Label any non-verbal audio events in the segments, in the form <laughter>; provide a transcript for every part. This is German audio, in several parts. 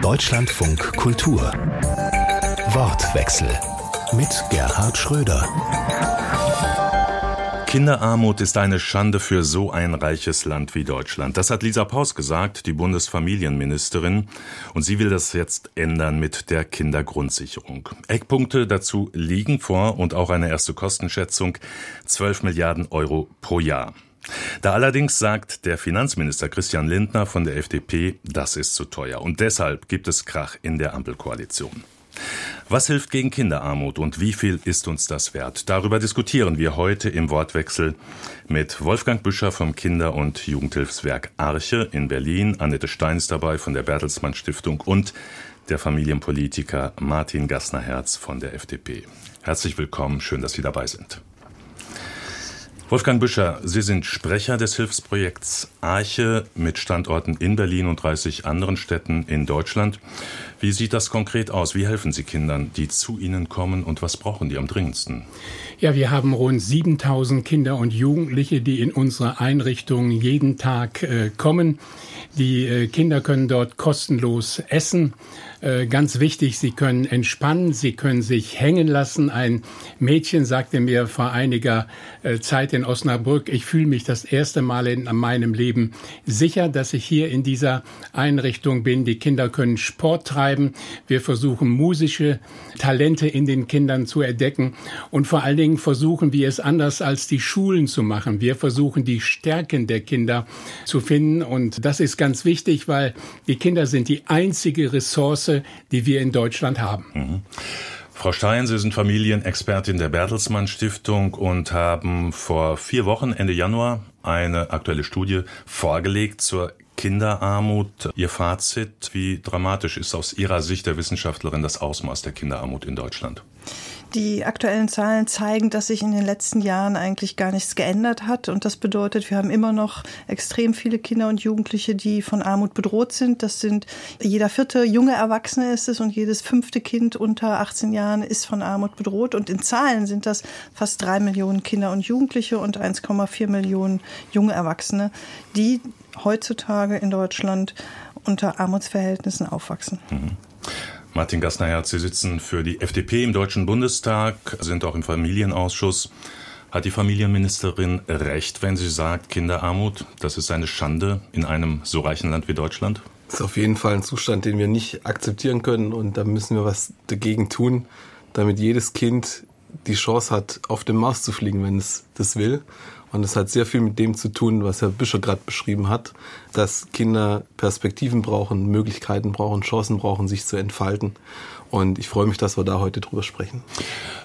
Deutschlandfunk Kultur. Wortwechsel mit Gerhard Schröder. Kinderarmut ist eine Schande für so ein reiches Land wie Deutschland. Das hat Lisa Paus gesagt, die Bundesfamilienministerin. Und sie will das jetzt ändern mit der Kindergrundsicherung. Eckpunkte dazu liegen vor und auch eine erste Kostenschätzung 12 Milliarden Euro pro Jahr. Da allerdings sagt der Finanzminister Christian Lindner von der FDP, das ist zu teuer. Und deshalb gibt es Krach in der Ampelkoalition. Was hilft gegen Kinderarmut und wie viel ist uns das wert? Darüber diskutieren wir heute im Wortwechsel mit Wolfgang Büscher vom Kinder- und Jugendhilfswerk Arche in Berlin, Annette Stein ist dabei von der Bertelsmann Stiftung und der Familienpolitiker Martin Gassner-Herz von der FDP. Herzlich willkommen, schön, dass Sie dabei sind. Wolfgang Büscher, Sie sind Sprecher des Hilfsprojekts Arche mit Standorten in Berlin und 30 anderen Städten in Deutschland. Wie sieht das konkret aus? Wie helfen Sie Kindern, die zu Ihnen kommen und was brauchen die am dringendsten? Ja, wir haben rund 7000 Kinder und Jugendliche, die in unsere Einrichtungen jeden Tag äh, kommen. Die äh, Kinder können dort kostenlos essen. Äh, ganz wichtig, sie können entspannen, sie können sich hängen lassen. Ein Mädchen sagte mir vor einiger äh, Zeit in Osnabrück, ich fühle mich das erste Mal in meinem Leben sicher, dass ich hier in dieser Einrichtung bin. Die Kinder können Sport treiben. Wir versuchen musische Talente in den Kindern zu entdecken und vor allen Dingen versuchen wir es anders als die Schulen zu machen. Wir versuchen die Stärken der Kinder zu finden und das ist ganz wichtig, weil die Kinder sind die einzige Ressource, Chance, die wir in Deutschland haben. Mhm. Frau Stein, Sie sind Familienexpertin der Bertelsmann Stiftung und haben vor vier Wochen, Ende Januar, eine aktuelle Studie vorgelegt zur Kinderarmut. Ihr Fazit, wie dramatisch ist aus Ihrer Sicht der Wissenschaftlerin das Ausmaß der Kinderarmut in Deutschland? Die aktuellen Zahlen zeigen, dass sich in den letzten Jahren eigentlich gar nichts geändert hat. Und das bedeutet, wir haben immer noch extrem viele Kinder und Jugendliche, die von Armut bedroht sind. Das sind jeder vierte junge Erwachsene ist es und jedes fünfte Kind unter 18 Jahren ist von Armut bedroht. Und in Zahlen sind das fast drei Millionen Kinder und Jugendliche und 1,4 Millionen junge Erwachsene, die heutzutage in Deutschland unter Armutsverhältnissen aufwachsen. Mhm. Martin Gassner-Herz, Sie sitzen für die FDP im Deutschen Bundestag, sind auch im Familienausschuss. Hat die Familienministerin recht, wenn sie sagt, Kinderarmut, das ist eine Schande in einem so reichen Land wie Deutschland? Das ist auf jeden Fall ein Zustand, den wir nicht akzeptieren können und da müssen wir was dagegen tun, damit jedes Kind die Chance hat, auf dem Mars zu fliegen, wenn es das will. Und es hat sehr viel mit dem zu tun, was Herr Büscher gerade beschrieben hat, dass Kinder Perspektiven brauchen, Möglichkeiten brauchen, Chancen brauchen, sich zu entfalten. Und ich freue mich, dass wir da heute drüber sprechen.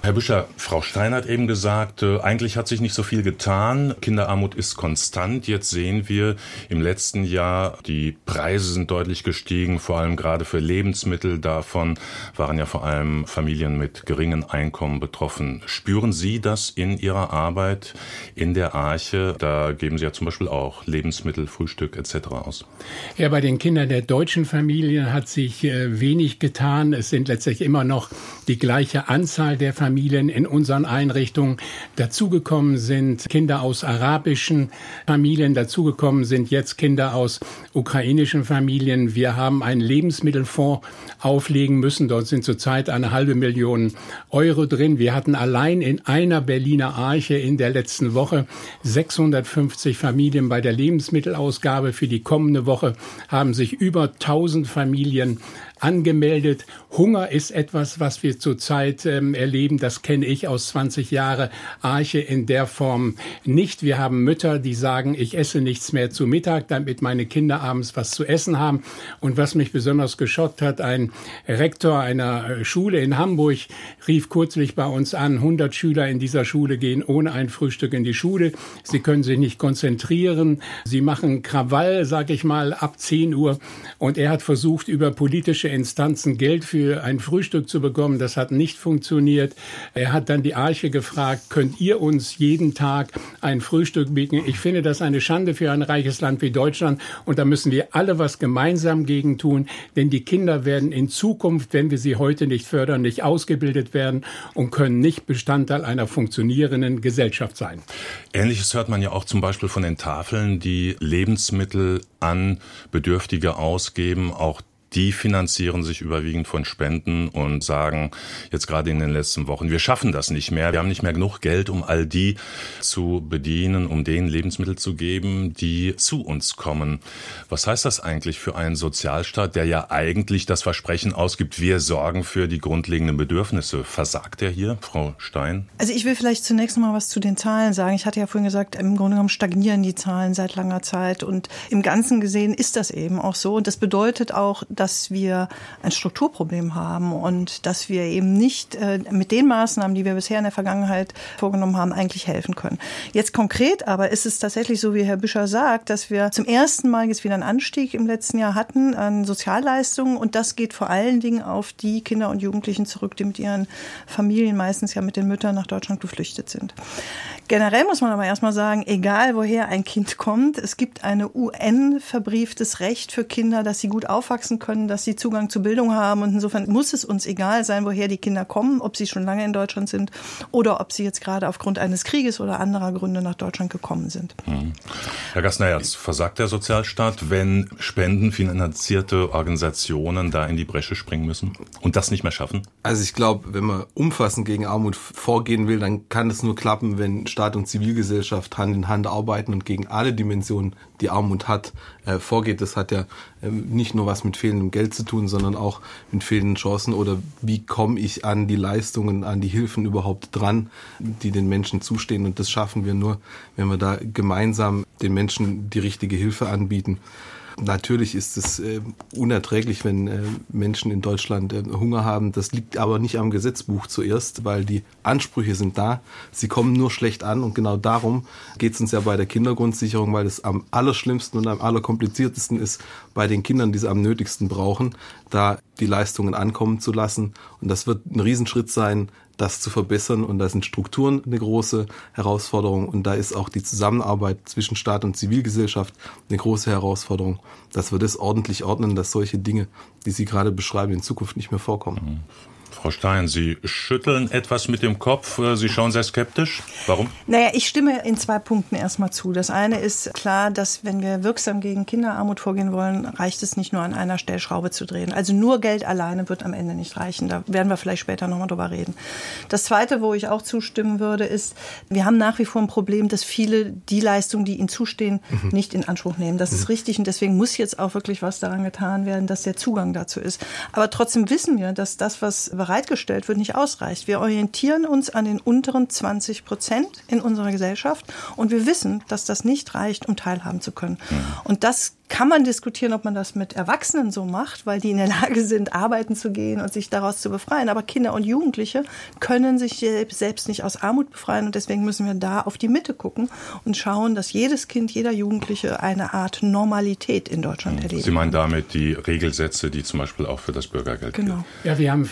Herr Büscher, Frau Stein hat eben gesagt, äh, eigentlich hat sich nicht so viel getan. Kinderarmut ist konstant. Jetzt sehen wir im letzten Jahr, die Preise sind deutlich gestiegen, vor allem gerade für Lebensmittel. Davon waren ja vor allem Familien mit geringen Einkommen betroffen. Spüren Sie das in Ihrer Arbeit in der Arche? Da geben Sie ja zum Beispiel auch Lebensmittel, Frühstück etc. aus. Ja, bei den Kindern der deutschen Familien hat sich äh, wenig getan. Es sind letztlich immer noch die gleiche Anzahl der Familien in unseren Einrichtungen. Dazugekommen sind Kinder aus arabischen Familien, dazugekommen sind jetzt Kinder aus ukrainischen Familien. Wir haben einen Lebensmittelfonds auflegen müssen. Dort sind zurzeit eine halbe Million Euro drin. Wir hatten allein in einer Berliner Arche in der letzten Woche 650 Familien bei der Lebensmittelausgabe. Für die kommende Woche haben sich über 1000 Familien angemeldet. Hunger ist etwas, was wir zurzeit ähm, erleben. Das kenne ich aus 20 Jahre Arche in der Form nicht. Wir haben Mütter, die sagen, ich esse nichts mehr zu Mittag, damit meine Kinder abends was zu essen haben. Und was mich besonders geschockt hat, ein Rektor einer äh, Schule in Hamburg rief kürzlich bei uns an, 100 Schüler in dieser Schule gehen ohne ein Frühstück in die Schule. Sie können sich nicht konzentrieren. Sie machen Krawall, sag ich mal, ab 10 Uhr. Und er hat versucht, über politische politische Instanzen Geld für ein Frühstück zu bekommen. Das hat nicht funktioniert. Er hat dann die Arche gefragt, könnt ihr uns jeden Tag ein Frühstück bieten? Ich finde das eine Schande für ein reiches Land wie Deutschland. Und da müssen wir alle was gemeinsam gegen tun. Denn die Kinder werden in Zukunft, wenn wir sie heute nicht fördern, nicht ausgebildet werden und können nicht Bestandteil einer funktionierenden Gesellschaft sein. Ähnliches hört man ja auch zum Beispiel von den Tafeln, die Lebensmittel an Bedürftige ausgeben. Auch die finanzieren sich überwiegend von Spenden und sagen jetzt gerade in den letzten Wochen, wir schaffen das nicht mehr. Wir haben nicht mehr genug Geld, um all die zu bedienen, um denen Lebensmittel zu geben, die zu uns kommen. Was heißt das eigentlich für einen Sozialstaat, der ja eigentlich das Versprechen ausgibt, wir sorgen für die grundlegenden Bedürfnisse? Versagt er hier, Frau Stein? Also ich will vielleicht zunächst mal was zu den Zahlen sagen. Ich hatte ja vorhin gesagt, im Grunde genommen stagnieren die Zahlen seit langer Zeit und im Ganzen gesehen ist das eben auch so. Und das bedeutet auch, dass wir ein Strukturproblem haben und dass wir eben nicht äh, mit den Maßnahmen, die wir bisher in der Vergangenheit vorgenommen haben, eigentlich helfen können. Jetzt konkret aber ist es tatsächlich so, wie Herr Büscher sagt, dass wir zum ersten Mal jetzt wieder einen Anstieg im letzten Jahr hatten an Sozialleistungen und das geht vor allen Dingen auf die Kinder und Jugendlichen zurück, die mit ihren Familien, meistens ja mit den Müttern nach Deutschland geflüchtet sind. Generell muss man aber erstmal sagen, egal woher ein Kind kommt, es gibt eine UN-verbrieftes Recht für Kinder, dass sie gut aufwachsen können, dass sie Zugang zu Bildung haben. Und insofern muss es uns egal sein, woher die Kinder kommen, ob sie schon lange in Deutschland sind oder ob sie jetzt gerade aufgrund eines Krieges oder anderer Gründe nach Deutschland gekommen sind. Hm. Herr Gassner-Herz, versagt der Sozialstaat, wenn spendenfinanzierte Organisationen da in die Bresche springen müssen und das nicht mehr schaffen? Also ich glaube, wenn man umfassend gegen Armut vorgehen will, dann kann es nur klappen, wenn Staat und Zivilgesellschaft Hand in Hand arbeiten und gegen alle Dimensionen, die Armut hat, äh, vorgeht. Das hat ja äh, nicht nur was mit fehlendem Geld zu tun, sondern auch mit fehlenden Chancen oder wie komme ich an die Leistungen, an die Hilfen überhaupt dran, die den Menschen zustehen. Und das schaffen wir nur, wenn wir da gemeinsam den Menschen die richtige Hilfe anbieten. Natürlich ist es äh, unerträglich, wenn äh, Menschen in Deutschland äh, Hunger haben. Das liegt aber nicht am Gesetzbuch zuerst, weil die Ansprüche sind da. Sie kommen nur schlecht an und genau darum geht es uns ja bei der Kindergrundsicherung, weil es am allerschlimmsten und am allerkompliziertesten ist, bei den Kindern, die es am nötigsten brauchen, da die Leistungen ankommen zu lassen. Und das wird ein Riesenschritt sein, das zu verbessern. Und da sind Strukturen eine große Herausforderung. Und da ist auch die Zusammenarbeit zwischen Staat und Zivilgesellschaft eine große Herausforderung, dass wir das ordentlich ordnen, dass solche Dinge, die Sie gerade beschreiben, in Zukunft nicht mehr vorkommen. Mhm. Frau Stein, Sie schütteln etwas mit dem Kopf. Äh, Sie schauen sehr skeptisch. Warum? Naja, ich stimme in zwei Punkten erstmal zu. Das eine ist klar, dass wenn wir wirksam gegen Kinderarmut vorgehen wollen, reicht es nicht nur an einer Stellschraube zu drehen. Also nur Geld alleine wird am Ende nicht reichen. Da werden wir vielleicht später nochmal drüber reden. Das zweite, wo ich auch zustimmen würde, ist, wir haben nach wie vor ein Problem, dass viele die Leistungen, die ihnen zustehen, mhm. nicht in Anspruch nehmen. Das mhm. ist richtig und deswegen muss jetzt auch wirklich was daran getan werden, dass der Zugang dazu ist. Aber trotzdem wissen wir, dass das, was bereitgestellt wird, nicht ausreicht. Wir orientieren uns an den unteren 20 Prozent in unserer Gesellschaft und wir wissen, dass das nicht reicht, um teilhaben zu können. Mhm. Und das kann man diskutieren, ob man das mit Erwachsenen so macht, weil die in der Lage sind, arbeiten zu gehen und sich daraus zu befreien. Aber Kinder und Jugendliche können sich selbst nicht aus Armut befreien und deswegen müssen wir da auf die Mitte gucken und schauen, dass jedes Kind, jeder Jugendliche eine Art Normalität in Deutschland erlebt. Sie meinen damit die Regelsätze, die zum Beispiel auch für das Bürgergeld genau. Gilt. Ja, wir haben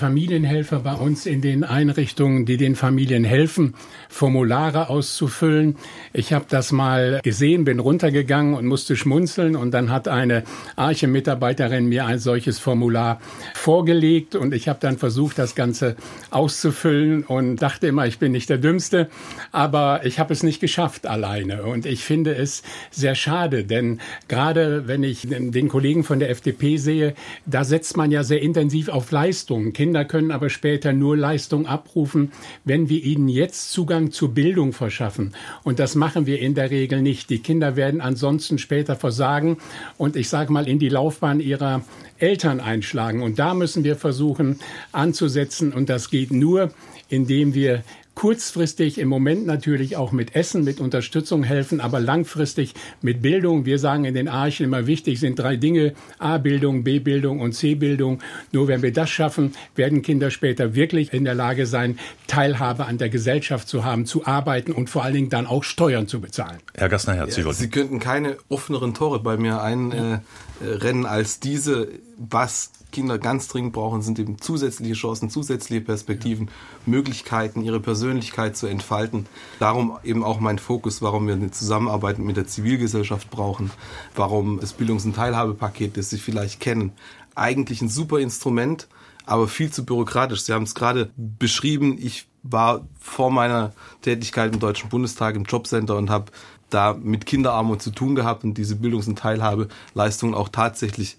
Familienhelfer bei uns in den Einrichtungen, die den Familien helfen, Formulare auszufüllen. Ich habe das mal gesehen, bin runtergegangen und musste schmunzeln und dann hat eine Arche-Mitarbeiterin mir ein solches Formular vorgelegt und ich habe dann versucht, das Ganze auszufüllen und dachte immer, ich bin nicht der Dümmste, aber ich habe es nicht geschafft alleine und ich finde es sehr schade, denn gerade wenn ich den Kollegen von der FDP sehe, da setzt man ja sehr intensiv auf Leistung. Kinder können aber später nur Leistung abrufen, wenn wir ihnen jetzt Zugang zur Bildung verschaffen. Und das machen wir in der Regel nicht. Die Kinder werden ansonsten später versagen und ich sage mal in die Laufbahn ihrer Eltern einschlagen. Und da müssen wir versuchen anzusetzen. Und das geht nur, indem wir kurzfristig im Moment natürlich auch mit Essen, mit Unterstützung helfen, aber langfristig mit Bildung. Wir sagen in den Archen immer wichtig sind drei Dinge, A-Bildung, B-Bildung und C-Bildung. Nur wenn wir das schaffen, werden Kinder später wirklich in der Lage sein, Teilhabe an der Gesellschaft zu haben, zu arbeiten und vor allen Dingen dann auch Steuern zu bezahlen. Herr Gassner-Herz, ja, Sie könnten keine offeneren Tore bei mir einrennen äh, als diese, was Kinder ganz dringend brauchen, sind eben zusätzliche Chancen, zusätzliche Perspektiven, Möglichkeiten, ihre Persönlichkeit zu entfalten. Darum eben auch mein Fokus, warum wir eine Zusammenarbeit mit der Zivilgesellschaft brauchen, warum das Bildungs- und Teilhabepaket, das Sie vielleicht kennen, eigentlich ein super Instrument, aber viel zu bürokratisch. Sie haben es gerade beschrieben. Ich war vor meiner Tätigkeit im Deutschen Bundestag im Jobcenter und habe da mit Kinderarmut zu tun gehabt und diese Bildungs- und Teilhabeleistungen auch tatsächlich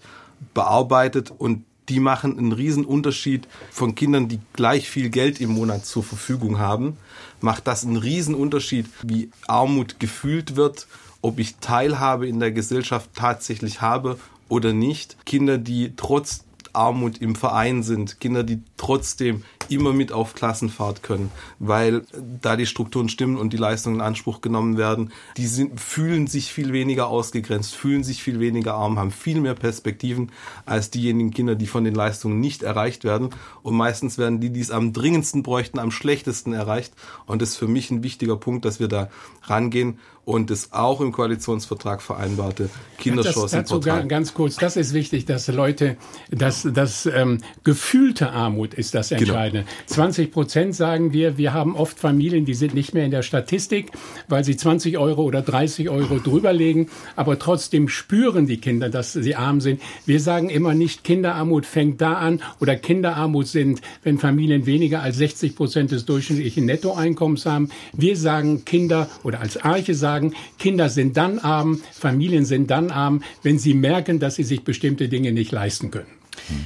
bearbeitet und die machen einen riesen Unterschied von Kindern, die gleich viel Geld im Monat zur Verfügung haben, macht das einen riesen Unterschied, wie Armut gefühlt wird, ob ich Teilhabe in der Gesellschaft tatsächlich habe oder nicht. Kinder, die trotz Armut im Verein sind, Kinder, die trotzdem immer mit auf Klassenfahrt können, weil da die Strukturen stimmen und die Leistungen in Anspruch genommen werden, die sind, fühlen sich viel weniger ausgegrenzt, fühlen sich viel weniger arm, haben viel mehr Perspektiven als diejenigen Kinder, die von den Leistungen nicht erreicht werden. Und meistens werden die, die es am dringendsten bräuchten, am schlechtesten erreicht. Und das ist für mich ein wichtiger Punkt, dass wir da rangehen und das auch im Koalitionsvertrag vereinbarte Kinderchancenportal. Dazu ganz kurz, das ist wichtig, dass Leute, dass das ähm, gefühlte Armut ist das genau. Entscheidende. Genau. 20 Prozent sagen wir, wir haben oft Familien, die sind nicht mehr in der Statistik, weil sie 20 Euro oder 30 Euro drüberlegen, aber trotzdem spüren die Kinder, dass sie arm sind. Wir sagen immer nicht, Kinderarmut fängt da an oder Kinderarmut sind, wenn Familien weniger als 60 Prozent des durchschnittlichen Nettoeinkommens haben. Wir sagen Kinder oder als Arche sagen, Kinder sind dann arm, Familien sind dann arm, wenn sie merken, dass sie sich bestimmte Dinge nicht leisten können.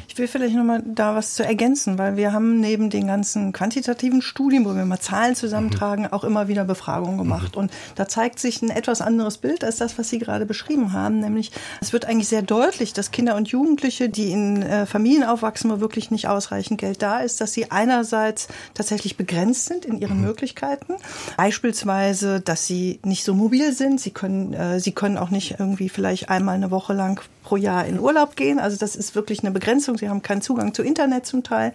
Ich will vielleicht nochmal da was zu ergänzen, weil wir haben neben den ganzen quantitativen Studien, wo wir mal Zahlen zusammentragen, auch immer wieder Befragungen gemacht. Und da zeigt sich ein etwas anderes Bild als das, was Sie gerade beschrieben haben. Nämlich, es wird eigentlich sehr deutlich, dass Kinder und Jugendliche, die in äh, Familien aufwachsen, wo wirklich nicht ausreichend Geld da ist, dass sie einerseits tatsächlich begrenzt sind in ihren mhm. Möglichkeiten. Beispielsweise, dass sie nicht so mobil sind. Sie können, äh, sie können auch nicht irgendwie vielleicht einmal eine Woche lang pro Jahr in Urlaub gehen. Also das ist wirklich eine Begrenzung. Sie haben keinen Zugang zu Internet zum Teil.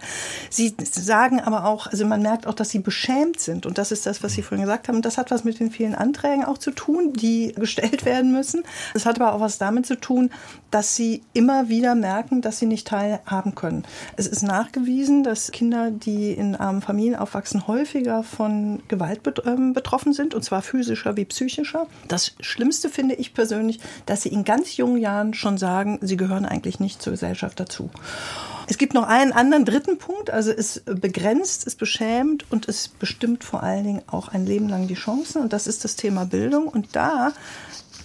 Sie sagen aber auch, also man merkt auch, dass sie beschämt sind. Und das ist das, was Sie vorhin gesagt haben. Das hat was mit den vielen Anträgen auch zu tun, die gestellt werden müssen. Das hat aber auch was damit zu tun, dass sie immer wieder merken, dass sie nicht teilhaben können. Es ist nachgewiesen, dass Kinder, die in armen Familien aufwachsen, häufiger von Gewalt ähm, betroffen sind, und zwar physischer wie psychischer. Das Schlimmste finde ich persönlich, dass sie in ganz jungen Jahren schon sagen, sie gehören eigentlich nicht zur Gesellschaft dazu. Es gibt noch einen anderen dritten Punkt, also es begrenzt, es beschämt und es bestimmt vor allen Dingen auch ein Leben lang die Chancen und das ist das Thema Bildung und da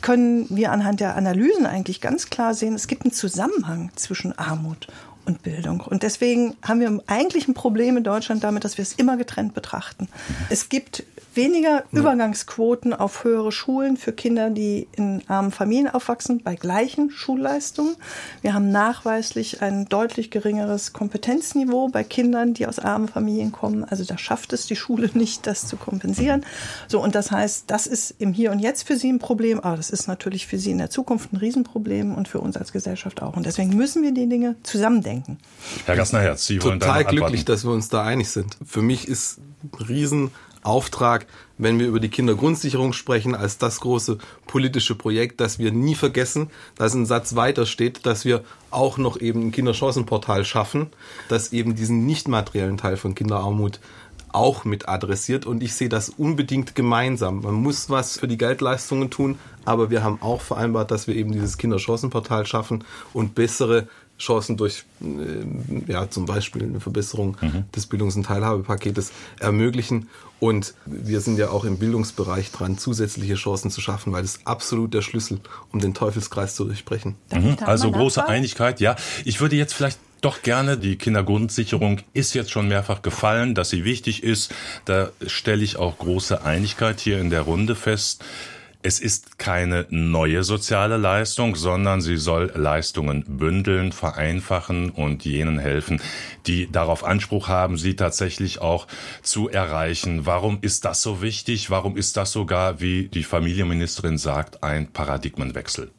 können wir anhand der Analysen eigentlich ganz klar sehen, es gibt einen Zusammenhang zwischen Armut und Bildung. Und deswegen haben wir eigentlich ein Problem in Deutschland damit, dass wir es immer getrennt betrachten. Es gibt weniger Übergangsquoten auf höhere Schulen für Kinder, die in armen Familien aufwachsen, bei gleichen Schulleistungen. Wir haben nachweislich ein deutlich geringeres Kompetenzniveau bei Kindern, die aus armen Familien kommen. Also da schafft es die Schule <laughs> nicht, das zu kompensieren. So, und das heißt, das ist im Hier und Jetzt für sie ein Problem, aber das ist natürlich für sie in der Zukunft ein Riesenproblem und für uns als Gesellschaft auch. Und deswegen müssen wir die Dinge zusammendenken. Herr Gassner-Herz, Sie wollen Total glücklich, dass wir uns da einig sind. Für mich ist ein riesen Auftrag, wenn wir über die Kindergrundsicherung sprechen, als das große politische Projekt, dass wir nie vergessen, dass ein Satz weiter steht, dass wir auch noch eben ein Kinderchancenportal schaffen, das eben diesen nicht materiellen Teil von Kinderarmut auch mit adressiert und ich sehe das unbedingt gemeinsam. Man muss was für die Geldleistungen tun, aber wir haben auch vereinbart, dass wir eben dieses Kinderchancenportal schaffen und bessere Chancen durch äh, ja, zum Beispiel eine Verbesserung mhm. des Bildungs- und Teilhabepaketes ermöglichen. Und wir sind ja auch im Bildungsbereich dran, zusätzliche Chancen zu schaffen, weil das absolut der Schlüssel, um den Teufelskreis zu durchbrechen. Mhm. Also große Einigkeit, ja. Ich würde jetzt vielleicht doch gerne. Die Kindergrundsicherung ist jetzt schon mehrfach gefallen, dass sie wichtig ist. Da stelle ich auch große Einigkeit hier in der Runde fest. Es ist keine neue soziale Leistung, sondern sie soll Leistungen bündeln, vereinfachen und jenen helfen, die darauf Anspruch haben, sie tatsächlich auch zu erreichen. Warum ist das so wichtig? Warum ist das sogar, wie die Familienministerin sagt, ein Paradigmenwechsel?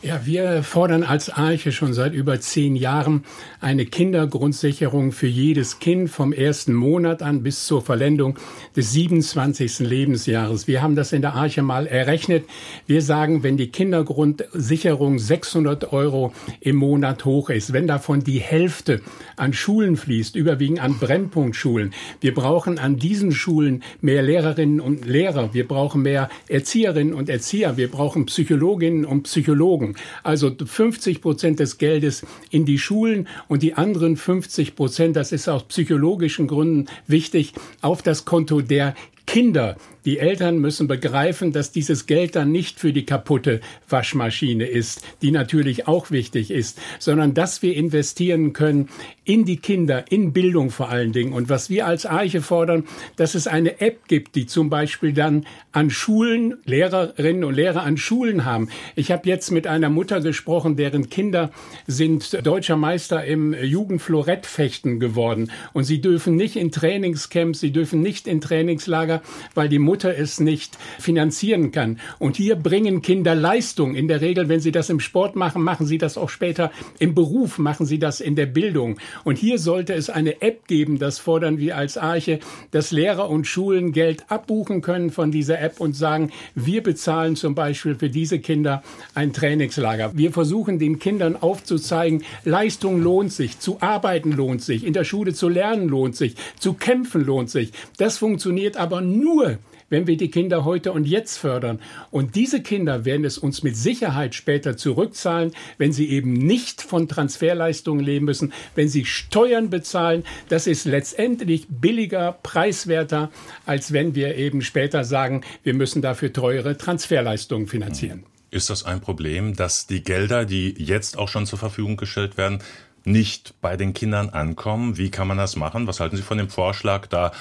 Ja, wir fordern als Arche schon seit über zehn Jahren eine Kindergrundsicherung für jedes Kind vom ersten Monat an bis zur Verlendung des 27. Lebensjahres. Wir haben das in der Arche mal errechnet. Wir sagen, wenn die Kindergrundsicherung 600 Euro im Monat hoch ist, wenn davon die Hälfte an Schulen fließt, überwiegend an Brennpunktschulen, wir brauchen an diesen Schulen mehr Lehrerinnen und Lehrer, wir brauchen mehr Erzieherinnen und Erzieher, wir brauchen Psychologinnen und Psychologen. Bildung. Also 50 Prozent des Geldes in die Schulen und die anderen 50 Prozent, das ist aus psychologischen Gründen wichtig, auf das Konto der Kinder, Die Eltern müssen begreifen, dass dieses Geld dann nicht für die kaputte Waschmaschine ist, die natürlich auch wichtig ist, sondern dass wir investieren können in die Kinder, in Bildung vor allen Dingen. Und was wir als Arche fordern, dass es eine App gibt, die zum Beispiel dann an Schulen, Lehrerinnen und Lehrer an Schulen haben. Ich habe jetzt mit einer Mutter gesprochen, deren Kinder sind deutscher Meister im Jugendflorettfechten geworden. Und sie dürfen nicht in Trainingscamps, sie dürfen nicht in Trainingslager, weil die Mutter es nicht finanzieren kann. Und hier bringen Kinder Leistung. In der Regel, wenn sie das im Sport machen, machen sie das auch später im Beruf, machen sie das in der Bildung. Und hier sollte es eine App geben, das fordern wir als Arche, dass Lehrer und Schulen Geld abbuchen können von dieser App und sagen, wir bezahlen zum Beispiel für diese Kinder ein Trainingslager. Wir versuchen den Kindern aufzuzeigen, Leistung lohnt sich, zu arbeiten lohnt sich, in der Schule zu lernen lohnt sich, zu kämpfen lohnt sich. Das funktioniert aber nur, wenn wir die Kinder heute und jetzt fördern. Und diese Kinder werden es uns mit Sicherheit später zurückzahlen, wenn sie eben nicht von Transferleistungen leben müssen, wenn sie Steuern bezahlen. Das ist letztendlich billiger, preiswerter, als wenn wir eben später sagen, wir müssen dafür teure Transferleistungen finanzieren. Ist das ein Problem, dass die Gelder, die jetzt auch schon zur Verfügung gestellt werden, nicht bei den Kindern ankommen? Wie kann man das machen? Was halten Sie von dem Vorschlag, da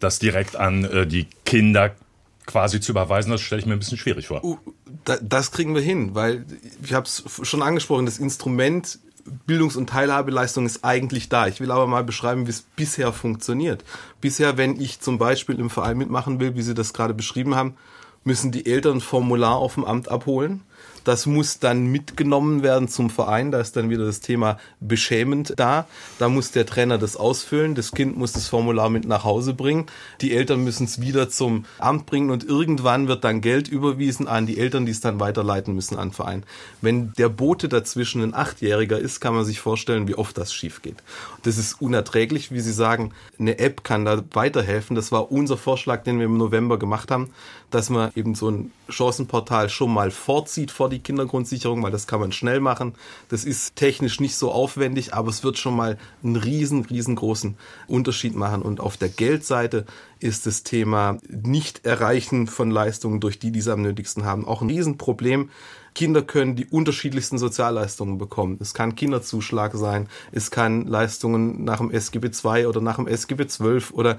das direkt an äh, die Kinder quasi zu überweisen? Das stelle ich mir ein bisschen schwierig vor. Uh, das kriegen wir hin, weil ich habe es schon angesprochen, das Instrument Bildungs- und Teilhabeleistung ist eigentlich da. Ich will aber mal beschreiben, wie es bisher funktioniert. Bisher, wenn ich zum Beispiel im Verein mitmachen will, wie Sie das gerade beschrieben haben, müssen die Eltern ein Formular auf dem Amt abholen. Das muss dann mitgenommen werden zum Verein. Da ist dann wieder das Thema beschämend da. Da muss der Trainer das ausfüllen. Das Kind muss das Formular mit nach Hause bringen. Die Eltern müssen es wieder zum Amt bringen und irgendwann wird dann Geld überwiesen an die Eltern, die es dann weiterleiten müssen an den Verein. Wenn der Bote dazwischen ein Achtjähriger ist, kann man sich vorstellen, wie oft das schief geht. Das ist unerträglich, wie Sie sagen. Eine App kann da weiterhelfen. Das war unser Vorschlag, den wir im November gemacht haben, dass man eben so ein Chancenportal schon mal vorzieht vor die Kindergrundsicherung, weil das kann man schnell machen. Das ist technisch nicht so aufwendig, aber es wird schon mal einen riesen, riesengroßen Unterschied machen. Und auf der Geldseite ist das Thema Nicht-Erreichen von Leistungen durch die, die es am nötigsten haben, auch ein Riesenproblem. Kinder können die unterschiedlichsten Sozialleistungen bekommen. Es kann Kinderzuschlag sein, es kann Leistungen nach dem SGB II oder nach dem SGB XII oder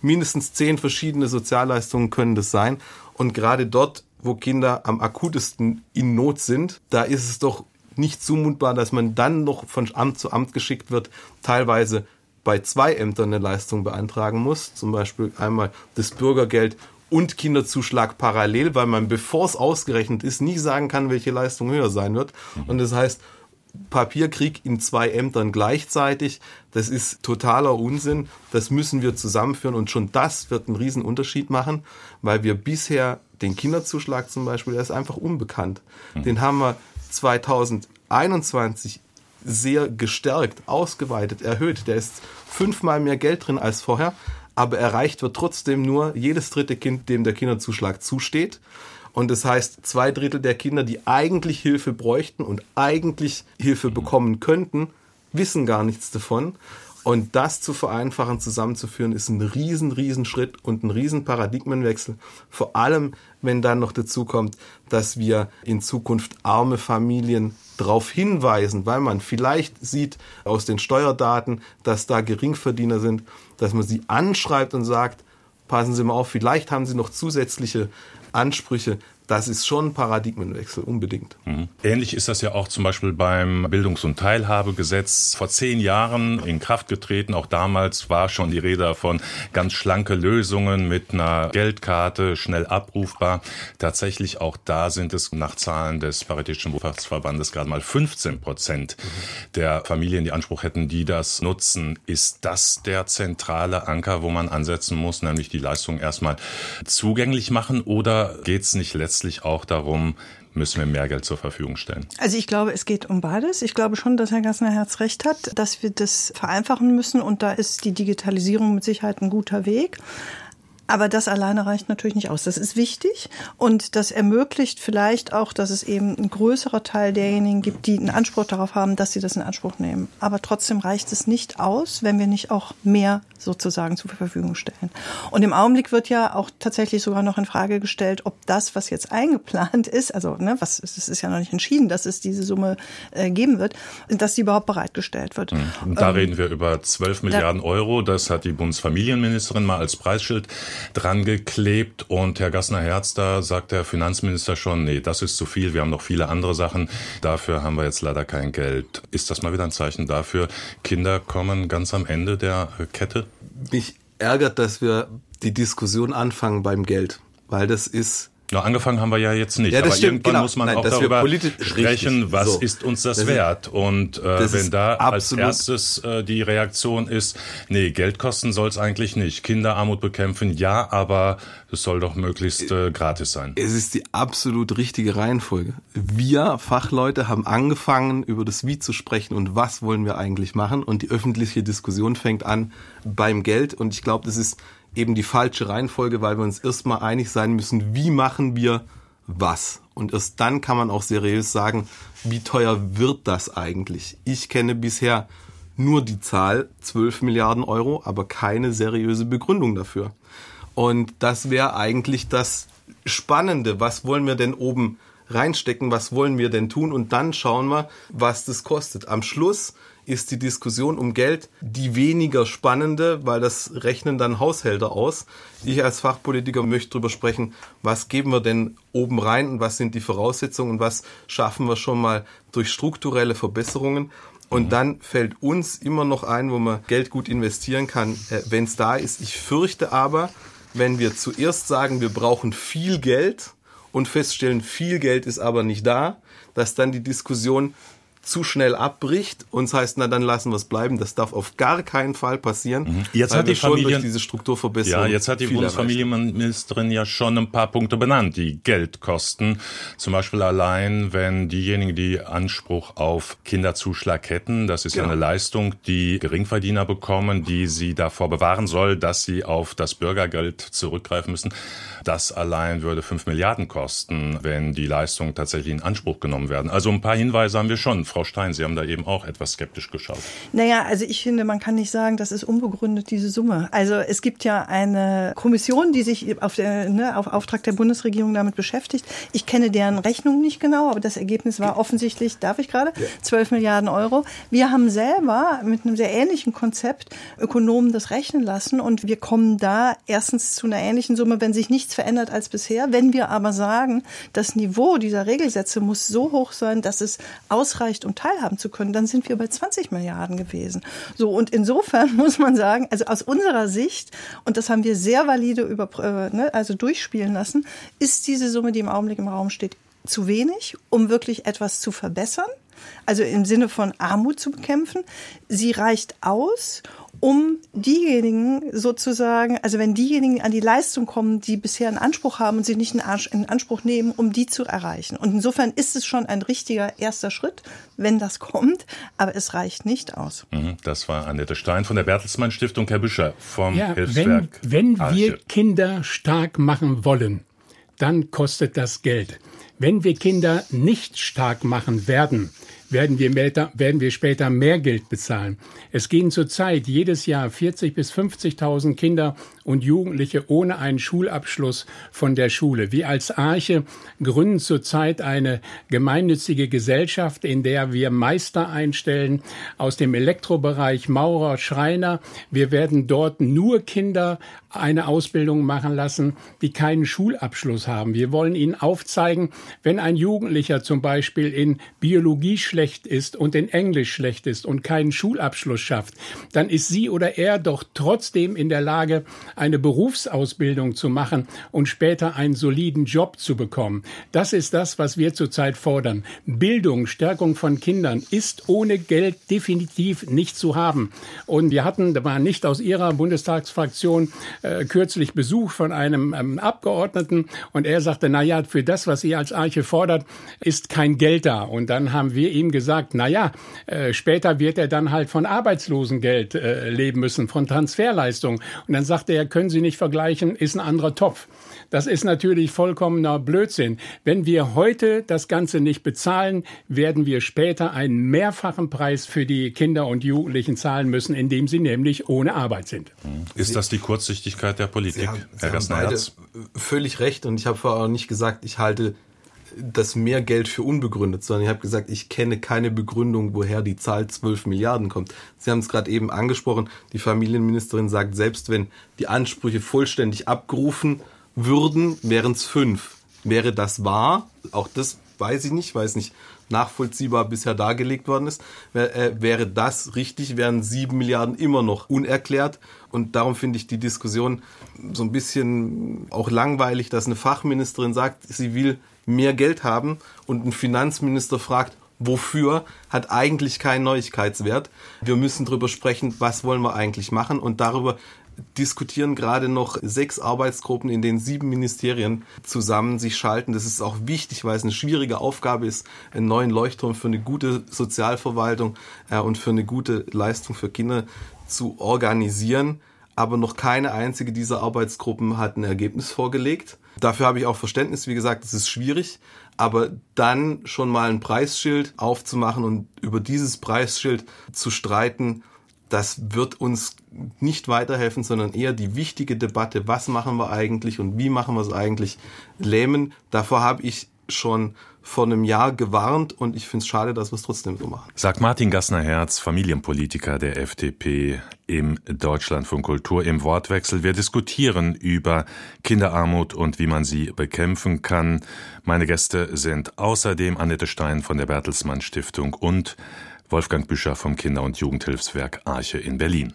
mindestens zehn verschiedene Sozialleistungen können das sein. Und gerade dort, wo Kinder am akutesten in Not sind, da ist es doch nicht zumutbar, dass man dann noch von Amt zu Amt geschickt wird, teilweise bei zwei Ämtern eine Leistung beantragen muss, zum Beispiel einmal das Bürgergeld und Kinderzuschlag parallel, weil man, bevor es ausgerechnet ist, nie sagen kann, welche Leistung höher sein wird. Mhm. Und das heißt, Papierkrieg in zwei Ämtern gleichzeitig, das ist totaler Unsinn. Das müssen wir zusammenführen und schon das wird einen riesen Unterschied machen, weil wir bisher den Kinderzuschlag zum Beispiel, der ist einfach unbekannt. Mhm. Den haben wir 2021 sehr gestärkt, ausgeweitet, erhöht. Der ist fünfmal mehr Geld drin als vorher aber erreicht wird trotzdem nur jedes dritte Kind, dem der Kinderzuschlag zusteht. Und das heißt, zwei Drittel der Kinder, die eigentlich Hilfe bräuchten und eigentlich Hilfe bekommen könnten, wissen gar nichts davon. Und das zu vereinfachen, zusammenzuführen, ist ein riesen, riesen Schritt und ein riesen Paradigmenwechsel. Vor allem, wenn dann noch dazu kommt, dass wir in Zukunft arme Familien darauf hinweisen, weil man vielleicht sieht aus den Steuerdaten, dass da Geringverdiener sind, dass man sie anschreibt und sagt, passen Sie mal auf, vielleicht haben Sie noch zusätzliche Ansprüche, das ist schon ein Paradigmenwechsel, unbedingt. Mhm. Ähnlich ist das ja auch zum Beispiel beim Bildungs- und Teilhabegesetz vor zehn Jahren in Kraft getreten. Auch damals war schon die Rede davon, ganz schlanke Lösungen mit einer Geldkarte, schnell abrufbar. Tatsächlich auch da sind es nach Zahlen des Paritätischen Wohlfahrtsverbandes gerade mal 15 Prozent mhm. der Familien, die Anspruch hätten, die das nutzen. Ist das der zentrale Anker, wo man ansetzen muss, nämlich die Leistung erstmal zugänglich machen oder geht es nicht letztendlich letztlich auch darum, müssen wir mehr Geld zur Verfügung stellen? Also ich glaube, es geht um beides. Ich glaube schon, dass Herr Gassner Herz recht hat, dass wir das vereinfachen müssen und da ist die Digitalisierung mit Sicherheit ein guter Weg. Aber das alleine reicht natürlich nicht aus. Das ist wichtig und das ermöglicht vielleicht auch, dass es eben ein größerer Teil derjenigen gibt, die einen Anspruch darauf haben, dass sie das in Anspruch nehmen. Aber trotzdem reicht es nicht aus, wenn wir nicht auch mehr sozusagen zur Verfügung stellen. Und im Augenblick wird ja auch tatsächlich sogar noch in Frage gestellt, ob das, was jetzt eingeplant ist, also ne, was es ist ja noch nicht entschieden, dass es diese Summe äh, geben wird, dass die überhaupt bereitgestellt wird. Mhm. Und da ähm, reden wir über 12 Milliarden Euro. Das hat die Bundesfamilienministerin mal als Preisschild dran geklebt. Und Herr Gassner-Herz, da sagt der Finanzminister schon, nee, das ist zu viel. Wir haben noch viele andere Sachen. Dafür haben wir jetzt leider kein Geld. Ist das mal wieder ein Zeichen dafür? Kinder kommen ganz am Ende der Kette? Mich ärgert, dass wir die Diskussion anfangen beim Geld, weil das ist na, angefangen haben wir ja jetzt nicht. Ja, aber stimmt, irgendwann genau. muss man Nein, auch darüber sprechen, was so. ist uns das, das wert. Und äh, wenn da als erstes äh, die Reaktion ist, nee, Geld kosten soll es eigentlich nicht. Kinderarmut bekämpfen, ja, aber es soll doch möglichst äh, gratis sein. Es ist die absolut richtige Reihenfolge. Wir Fachleute haben angefangen, über das Wie zu sprechen und was wollen wir eigentlich machen. Und die öffentliche Diskussion fängt an beim Geld. Und ich glaube, das ist eben die falsche Reihenfolge, weil wir uns erstmal einig sein müssen, wie machen wir was. Und erst dann kann man auch seriös sagen, wie teuer wird das eigentlich? Ich kenne bisher nur die Zahl 12 Milliarden Euro, aber keine seriöse Begründung dafür. Und das wäre eigentlich das Spannende. Was wollen wir denn oben reinstecken? Was wollen wir denn tun? Und dann schauen wir, was das kostet. Am Schluss ist die Diskussion um Geld die weniger spannende, weil das rechnen dann Haushälter aus. Ich als Fachpolitiker möchte darüber sprechen, was geben wir denn oben rein und was sind die Voraussetzungen und was schaffen wir schon mal durch strukturelle Verbesserungen. Und dann fällt uns immer noch ein, wo man Geld gut investieren kann, äh, wenn es da ist. Ich fürchte aber, wenn wir zuerst sagen, wir brauchen viel Geld und feststellen, viel Geld ist aber nicht da, dass dann die Diskussion zu schnell abbricht und es heißt, na dann lassen wir es bleiben. Das darf auf gar keinen Fall passieren. Mhm. Jetzt hat die Familie diese Strukturverbesserung. Ja, jetzt hat die Bundesfamilienministerin ja schon ein paar Punkte benannt, die Geld kosten. Zum Beispiel allein, wenn diejenigen, die Anspruch auf Kinderzuschlag hätten, das ist genau. ja eine Leistung, die Geringverdiener bekommen, die sie davor bewahren soll, dass sie auf das Bürgergeld zurückgreifen müssen. Das allein würde fünf Milliarden kosten, wenn die Leistungen tatsächlich in Anspruch genommen werden. Also ein paar Hinweise haben wir schon. Frau Stein, Sie haben da eben auch etwas skeptisch geschaut. Naja, also ich finde, man kann nicht sagen, das ist unbegründet, diese Summe. Also es gibt ja eine Kommission, die sich auf, der, ne, auf Auftrag der Bundesregierung damit beschäftigt. Ich kenne deren Rechnung nicht genau, aber das Ergebnis war offensichtlich, darf ich gerade, 12 Milliarden Euro. Wir haben selber mit einem sehr ähnlichen Konzept Ökonomen das rechnen lassen und wir kommen da erstens zu einer ähnlichen Summe, wenn sich nichts verändert als bisher. Wenn wir aber sagen, das Niveau dieser Regelsätze muss so hoch sein, dass es ausreicht, Recht, um teilhaben zu können, dann sind wir bei 20 Milliarden gewesen. So, und insofern <laughs> muss man sagen, also aus unserer Sicht, und das haben wir sehr valide über, äh, ne, also durchspielen lassen, ist diese Summe, die im Augenblick im Raum steht, zu wenig, um wirklich etwas zu verbessern also im Sinne von Armut zu bekämpfen. Sie reicht aus, um diejenigen sozusagen, also wenn diejenigen an die Leistung kommen, die bisher einen Anspruch haben und sie nicht in Anspruch nehmen, um die zu erreichen. Und insofern ist es schon ein richtiger erster Schritt, wenn das kommt, aber es reicht nicht aus. Mhm, das war Annette Stein von der Bertelsmann Stiftung, Herr Büscher vom ja, Hilfswerk. Wenn, wenn wir Kinder stark machen wollen, dann kostet das Geld. Wenn wir Kinder nicht stark machen werden, werden wir, später, werden wir später mehr Geld bezahlen. Es gehen zurzeit jedes Jahr 40 bis 50.000 Kinder und Jugendliche ohne einen Schulabschluss von der Schule. Wir als Arche gründen zurzeit eine gemeinnützige Gesellschaft, in der wir Meister einstellen aus dem Elektrobereich, Maurer, Schreiner. Wir werden dort nur Kinder eine Ausbildung machen lassen, die keinen Schulabschluss haben. Wir wollen ihnen aufzeigen, wenn ein Jugendlicher zum Beispiel in Biologie schlecht ist und in Englisch schlecht ist und keinen Schulabschluss schafft, dann ist sie oder er doch trotzdem in der Lage, eine Berufsausbildung zu machen und später einen soliden Job zu bekommen. Das ist das, was wir zurzeit fordern. Bildung, Stärkung von Kindern ist ohne Geld definitiv nicht zu haben. Und wir hatten, da war nicht aus Ihrer Bundestagsfraktion äh, kürzlich Besuch von einem ähm, Abgeordneten und er sagte, na ja, für das, was ihr als Arche fordert, ist kein Geld da. Und dann haben wir ihm gesagt, na ja, äh, später wird er dann halt von Arbeitslosengeld äh, leben müssen, von Transferleistung. Und dann sagt er, können Sie nicht vergleichen, ist ein anderer Topf. Das ist natürlich vollkommener Blödsinn. Wenn wir heute das Ganze nicht bezahlen, werden wir später einen mehrfachen Preis für die Kinder und Jugendlichen zahlen müssen, indem sie nämlich ohne Arbeit sind. Ist das die Kurzsichtigkeit der Politik, Sie haben, Sie haben beide völlig recht und ich habe vorher auch nicht gesagt, ich halte das Mehrgeld für unbegründet, sondern ich habe gesagt, ich kenne keine Begründung, woher die Zahl 12 Milliarden kommt. Sie haben es gerade eben angesprochen, die Familienministerin sagt, selbst wenn die Ansprüche vollständig abgerufen würden, wären es fünf. Wäre das wahr? Auch das weiß ich nicht, weil es nicht nachvollziehbar bisher dargelegt worden ist. Äh, wäre das richtig, wären sieben Milliarden immer noch unerklärt. Und darum finde ich die Diskussion so ein bisschen auch langweilig, dass eine Fachministerin sagt, sie will mehr Geld haben und ein Finanzminister fragt, wofür, hat eigentlich keinen Neuigkeitswert. Wir müssen darüber sprechen, was wollen wir eigentlich machen und darüber diskutieren gerade noch sechs Arbeitsgruppen, in denen sieben Ministerien zusammen sich schalten. Das ist auch wichtig, weil es eine schwierige Aufgabe ist, einen neuen Leuchtturm für eine gute Sozialverwaltung äh, und für eine gute Leistung für Kinder zu organisieren. Aber noch keine einzige dieser Arbeitsgruppen hat ein Ergebnis vorgelegt. Dafür habe ich auch Verständnis. Wie gesagt, es ist schwierig. Aber dann schon mal ein Preisschild aufzumachen und über dieses Preisschild zu streiten, das wird uns nicht weiterhelfen, sondern eher die wichtige Debatte, was machen wir eigentlich und wie machen wir es eigentlich, lähmen. Davor habe ich schon vor einem Jahr gewarnt und ich finde es schade, dass wir es trotzdem so machen. Sagt Martin Gassner-Herz, Familienpolitiker der FDP im Deutschland von Kultur im Wortwechsel. Wir diskutieren über Kinderarmut und wie man sie bekämpfen kann. Meine Gäste sind außerdem Annette Stein von der Bertelsmann Stiftung und Wolfgang Büscher vom Kinder- und Jugendhilfswerk Arche in Berlin.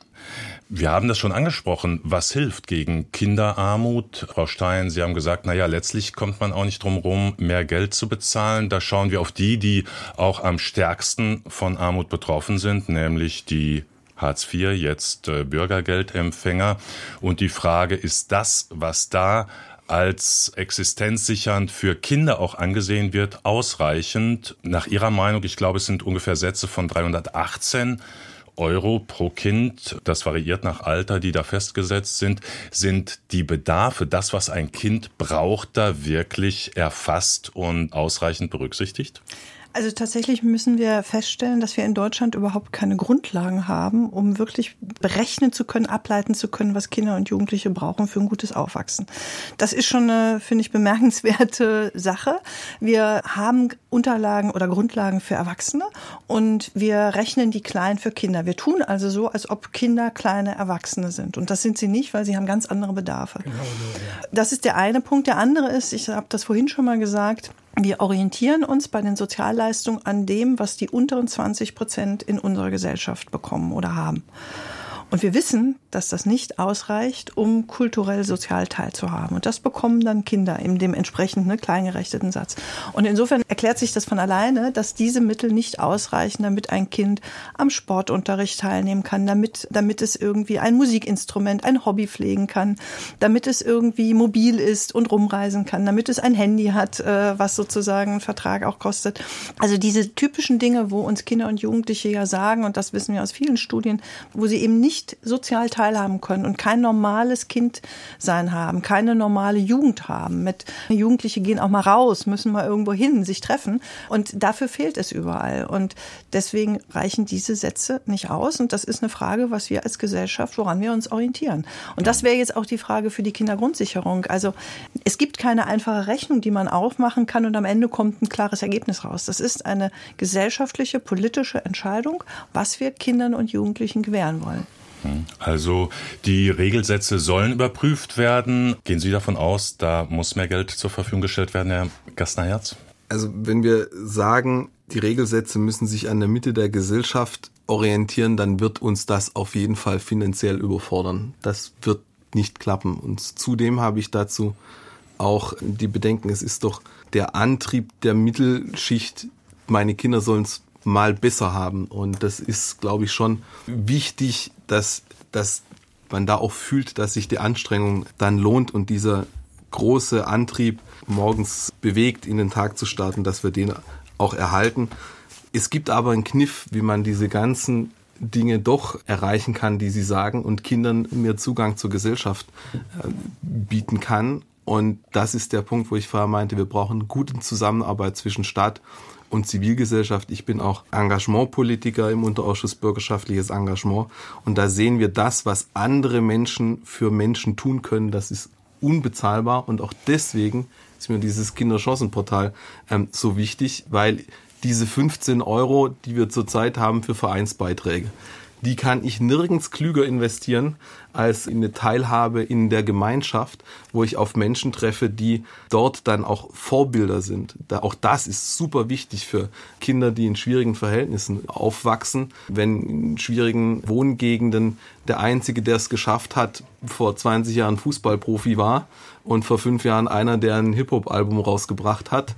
Wir haben das schon angesprochen. Was hilft gegen Kinderarmut? Frau Stein, Sie haben gesagt, na ja, letztlich kommt man auch nicht drum rum, mehr Geld zu bezahlen. Da schauen wir auf die, die auch am stärksten von Armut betroffen sind, nämlich die Hartz IV, jetzt äh, Bürgergeldempfänger. Und die Frage, ist das, was da als existenzsichernd für Kinder auch angesehen wird, ausreichend. Nach Ihrer Meinung, ich glaube, es sind ungefähr Sätze von 318 Euro pro Kind, das variiert nach Alter, die da festgesetzt sind, sind die Bedarfe, das, was ein Kind braucht, da wirklich erfasst und ausreichend berücksichtigt? Also tatsächlich müssen wir feststellen, dass wir in Deutschland überhaupt keine Grundlagen haben, um wirklich berechnen zu können, ableiten zu können, was Kinder und Jugendliche brauchen für ein gutes Aufwachsen. Das ist schon eine, finde ich, bemerkenswerte <laughs> Sache. Wir haben Unterlagen oder Grundlagen für Erwachsene und wir rechnen die klein für Kinder. Wir tun also so, als ob Kinder kleine Erwachsene sind. Und das sind sie nicht, weil sie haben ganz andere Bedarfe. Genau ja. Das ist der eine Punkt. Der andere ist, ich habe das vorhin schon mal gesagt, wir orientieren uns bei den Sozialleistungen an dem, was die unteren 20 Prozent in unserer Gesellschaft bekommen oder haben. Und wir wissen, dass das nicht ausreicht, um kulturell sozial teilzuhaben. Und das bekommen dann Kinder in dem entsprechenden ne, kleingerechteten Satz. Und insofern erklärt sich das von alleine, dass diese Mittel nicht ausreichen, damit ein Kind am Sportunterricht teilnehmen kann, damit, damit es irgendwie ein Musikinstrument, ein Hobby pflegen kann, damit es irgendwie mobil ist und rumreisen kann, damit es ein Handy hat, äh, was sozusagen ein Vertrag auch kostet. Also diese typischen Dinge, wo uns Kinder und Jugendliche ja sagen, und das wissen wir aus vielen Studien, wo sie eben nicht nicht sozial teilhaben können und kein normales Kind sein haben, keine normale Jugend haben. Mit Jugendliche gehen auch mal raus, müssen mal irgendwo hin, sich treffen und dafür fehlt es überall und deswegen reichen diese Sätze nicht aus und das ist eine Frage, was wir als Gesellschaft, woran wir uns orientieren. Und das wäre jetzt auch die Frage für die Kindergrundsicherung. Also es gibt keine einfache Rechnung, die man aufmachen kann und am Ende kommt ein klares Ergebnis raus. Das ist eine gesellschaftliche, politische Entscheidung, was wir Kindern und Jugendlichen gewähren wollen. Also die Regelsätze sollen überprüft werden. Gehen Sie davon aus, da muss mehr Geld zur Verfügung gestellt werden, Herr Gastnerherz? Also wenn wir sagen, die Regelsätze müssen sich an der Mitte der Gesellschaft orientieren, dann wird uns das auf jeden Fall finanziell überfordern. Das wird nicht klappen. Und zudem habe ich dazu auch die Bedenken, es ist doch der Antrieb der Mittelschicht, meine Kinder sollen es mal besser haben. Und das ist, glaube ich, schon wichtig, dass, dass man da auch fühlt, dass sich die Anstrengung dann lohnt und dieser große Antrieb morgens bewegt, in den Tag zu starten, dass wir den auch erhalten. Es gibt aber einen Kniff, wie man diese ganzen Dinge doch erreichen kann, die sie sagen und Kindern mehr Zugang zur Gesellschaft äh, bieten kann. Und das ist der Punkt, wo ich vorher meinte, wir brauchen gute Zusammenarbeit zwischen Staat und Zivilgesellschaft. Ich bin auch Engagementpolitiker im Unterausschuss Bürgerschaftliches Engagement. Und da sehen wir das, was andere Menschen für Menschen tun können. Das ist unbezahlbar. Und auch deswegen ist mir dieses Kinderchancenportal ähm, so wichtig, weil diese 15 Euro, die wir zurzeit haben für Vereinsbeiträge, die kann ich nirgends klüger investieren als in eine Teilhabe in der Gemeinschaft, wo ich auf Menschen treffe, die dort dann auch Vorbilder sind. Da, auch das ist super wichtig für Kinder, die in schwierigen Verhältnissen aufwachsen. Wenn in schwierigen Wohngegenden der Einzige, der es geschafft hat, vor 20 Jahren Fußballprofi war und vor fünf Jahren einer, der ein Hip-Hop-Album rausgebracht hat,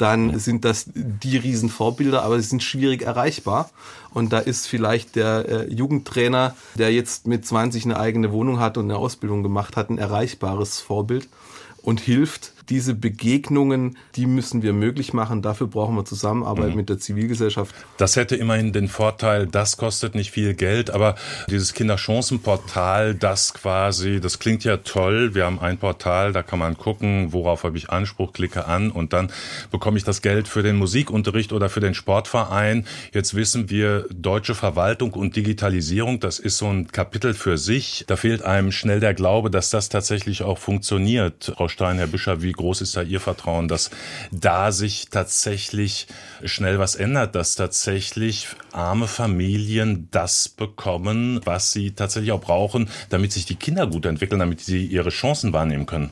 dann sind das die Riesenvorbilder, aber sie sind schwierig erreichbar. Und da ist vielleicht der äh, Jugendtrainer, der jetzt mit 20 eine eigene Wohnung hat und eine Ausbildung gemacht hat, ein erreichbares Vorbild und hilft, diese Begegnungen, die müssen wir möglich machen. Dafür brauchen wir Zusammenarbeit mhm. mit der Zivilgesellschaft. Das hätte immerhin den Vorteil, das kostet nicht viel Geld, aber dieses Kinderchancenportal, das quasi, das klingt ja toll. Wir haben ein Portal, da kann man gucken, worauf habe ich Anspruch, klicke an und dann bekomme ich das Geld für den Musikunterricht oder für den Sportverein. Jetzt wissen wir, deutsche Verwaltung und Digitalisierung, das ist so ein Kapitel für sich. Da fehlt einem schnell der Glaube, dass das tatsächlich auch funktioniert. Frau Stein, Herr Bischer, wie groß ist da Ihr Vertrauen, dass da sich tatsächlich schnell was ändert, dass tatsächlich arme Familien das bekommen, was sie tatsächlich auch brauchen, damit sich die Kinder gut entwickeln, damit sie ihre Chancen wahrnehmen können?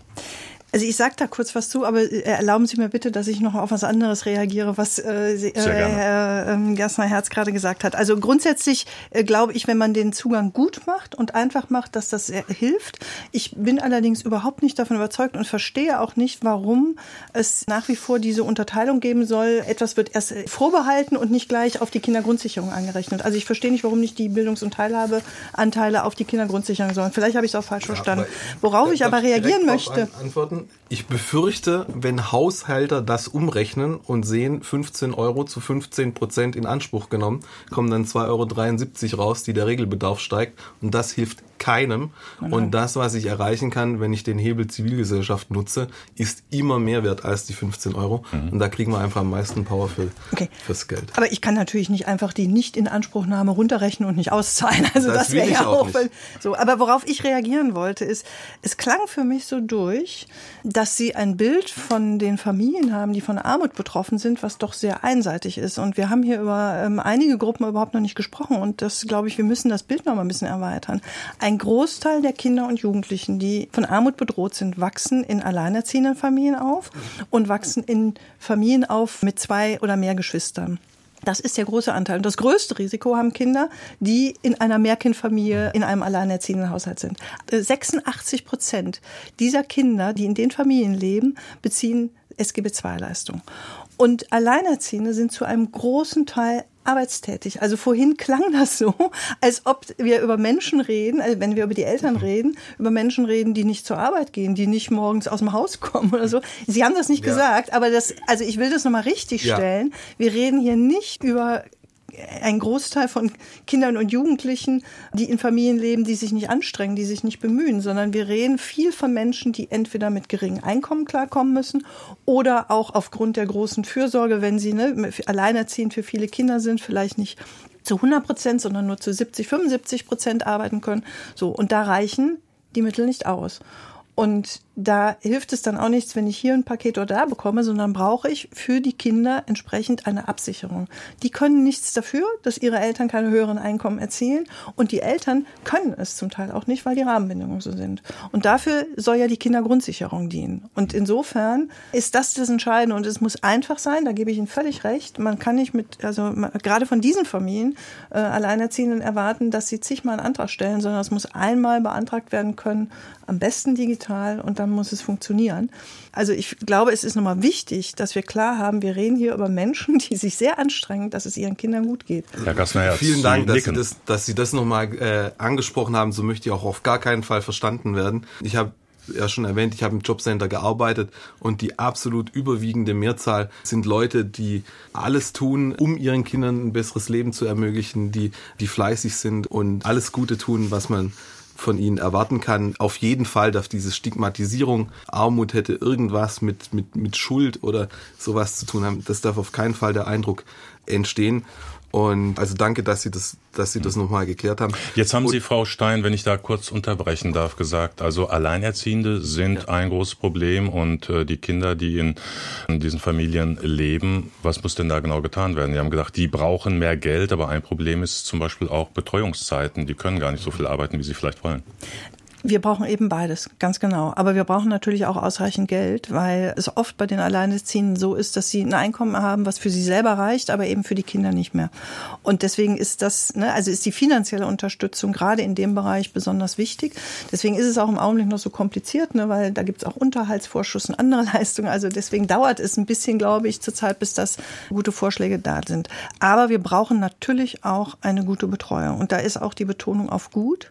Also ich sage da kurz was zu, aber äh, erlauben Sie mir bitte, dass ich noch auf was anderes reagiere, was äh, äh, Herr äh, Gerstner Herz gerade gesagt hat. Also grundsätzlich äh, glaube ich, wenn man den Zugang gut macht und einfach macht, dass das hilft. Ich bin allerdings überhaupt nicht davon überzeugt und verstehe auch nicht, warum es nach wie vor diese Unterteilung geben soll. Etwas wird erst vorbehalten und nicht gleich auf die Kindergrundsicherung angerechnet. Also ich verstehe nicht, warum nicht die Bildungs- und Teilhabeanteile auf die Kindergrundsicherung sollen. Vielleicht habe ich es auch falsch ja, verstanden. Worauf ich aber reagieren möchte. Antworten? Ich befürchte, wenn Haushalter das umrechnen und sehen, 15 Euro zu 15 Prozent in Anspruch genommen, kommen dann 2,73 Euro raus, die der Regelbedarf steigt. Und das hilft keinem. Nein. Und das, was ich erreichen kann, wenn ich den Hebel Zivilgesellschaft nutze, ist immer mehr wert als die 15 Euro. Mhm. Und da kriegen wir einfach am meisten Power für, okay. fürs Geld. Aber ich kann natürlich nicht einfach die Nicht-Inanspruchnahme runterrechnen und nicht auszahlen. <laughs> Also das, das wäre ja auch, auch so. Aber worauf ich reagieren wollte, ist, es klang für mich so durch, dass Sie ein Bild von den Familien haben, die von Armut betroffen sind, was doch sehr einseitig ist. Und wir haben hier über ähm, einige Gruppen überhaupt noch nicht gesprochen. Und das, glaube ich, wir müssen das Bild noch mal ein bisschen erweitern. Ein Großteil der Kinder und Jugendlichen, die von Armut bedroht sind, wachsen in alleinerziehenden Familien auf und wachsen in Familien auf mit zwei oder mehr Geschwistern. Das ist der große Anteil. Und das größte Risiko haben Kinder, die in einer Mehrkindfamilie, in einem alleinerziehenden Haushalt sind. 86 Prozent dieser Kinder, die in den Familien leben, beziehen SGB-II-Leistung. Und Alleinerziehende sind zu einem großen Teil arbeitstätig. Also vorhin klang das so, als ob wir über Menschen reden, also wenn wir über die Eltern reden, über Menschen reden, die nicht zur Arbeit gehen, die nicht morgens aus dem Haus kommen oder so. Sie haben das nicht ja. gesagt, aber das, also ich will das nochmal richtig stellen. Ja. Wir reden hier nicht über ein Großteil von Kindern und Jugendlichen, die in Familien leben, die sich nicht anstrengen, die sich nicht bemühen, sondern wir reden viel von Menschen, die entweder mit geringem Einkommen klarkommen müssen oder auch aufgrund der großen Fürsorge, wenn sie ne, alleinerziehend für viele Kinder sind, vielleicht nicht zu 100 Prozent, sondern nur zu 70, 75 Prozent arbeiten können. So, und da reichen die Mittel nicht aus. Und da hilft es dann auch nichts, wenn ich hier ein Paket oder da bekomme, sondern brauche ich für die Kinder entsprechend eine Absicherung. Die können nichts dafür, dass ihre Eltern keine höheren Einkommen erzielen und die Eltern können es zum Teil auch nicht, weil die Rahmenbedingungen so sind. Und dafür soll ja die Kindergrundsicherung dienen. Und insofern ist das das Entscheidende und es muss einfach sein, da gebe ich Ihnen völlig recht. Man kann nicht mit, also gerade von diesen Familien, äh, Alleinerziehenden erwarten, dass sie zigmal einen Antrag stellen, sondern es muss einmal beantragt werden können, am besten digital und dann muss es funktionieren. Also ich glaube, es ist nochmal wichtig, dass wir klar haben, wir reden hier über Menschen, die sich sehr anstrengen, dass es ihren Kindern gut geht. Herr Gassner, Vielen Dank, dass Sie, das, dass Sie das nochmal äh, angesprochen haben. So möchte ich auch auf gar keinen Fall verstanden werden. Ich habe ja schon erwähnt, ich habe im Jobcenter gearbeitet und die absolut überwiegende Mehrzahl sind Leute, die alles tun, um ihren Kindern ein besseres Leben zu ermöglichen, die, die fleißig sind und alles Gute tun, was man von ihnen erwarten kann. Auf jeden Fall darf diese Stigmatisierung, Armut hätte irgendwas mit, mit, mit Schuld oder sowas zu tun haben. Das darf auf keinen Fall der Eindruck entstehen. Und also danke, dass Sie das, dass Sie das nochmal geklärt haben. Jetzt haben Sie, Frau Stein, wenn ich da kurz unterbrechen darf, gesagt, also Alleinerziehende sind ja. ein großes Problem und äh, die Kinder, die in, in, diesen Familien leben, was muss denn da genau getan werden? Die haben gesagt, die brauchen mehr Geld, aber ein Problem ist zum Beispiel auch Betreuungszeiten. Die können gar nicht so viel arbeiten, wie sie vielleicht wollen. Wir brauchen eben beides, ganz genau. Aber wir brauchen natürlich auch ausreichend Geld, weil es oft bei den Alleinerziehenden so ist, dass sie ein Einkommen haben, was für sie selber reicht, aber eben für die Kinder nicht mehr. Und deswegen ist das, ne, also ist die finanzielle Unterstützung gerade in dem Bereich besonders wichtig. Deswegen ist es auch im Augenblick noch so kompliziert, ne, weil da gibt es auch Unterhaltsvorschuss und andere <laughs> Leistungen. Also deswegen dauert es ein bisschen, glaube ich, zurzeit, bis das gute Vorschläge da sind. Aber wir brauchen natürlich auch eine gute Betreuung. Und da ist auch die Betonung auf gut.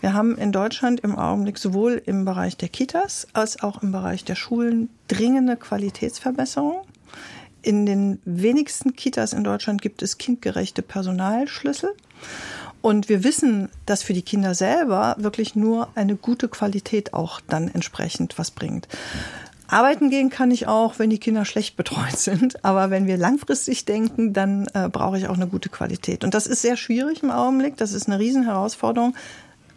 Wir haben in Deutschland im Augenblick sowohl im Bereich der Kitas als auch im Bereich der Schulen dringende Qualitätsverbesserungen. In den wenigsten Kitas in Deutschland gibt es kindgerechte Personalschlüssel. Und wir wissen, dass für die Kinder selber wirklich nur eine gute Qualität auch dann entsprechend was bringt. Arbeiten gehen kann ich auch, wenn die Kinder schlecht betreut <laughs> sind. Aber wenn wir langfristig denken, dann äh, brauche ich auch eine gute Qualität. Und das ist sehr schwierig im Augenblick. Das ist eine Riesenherausforderung.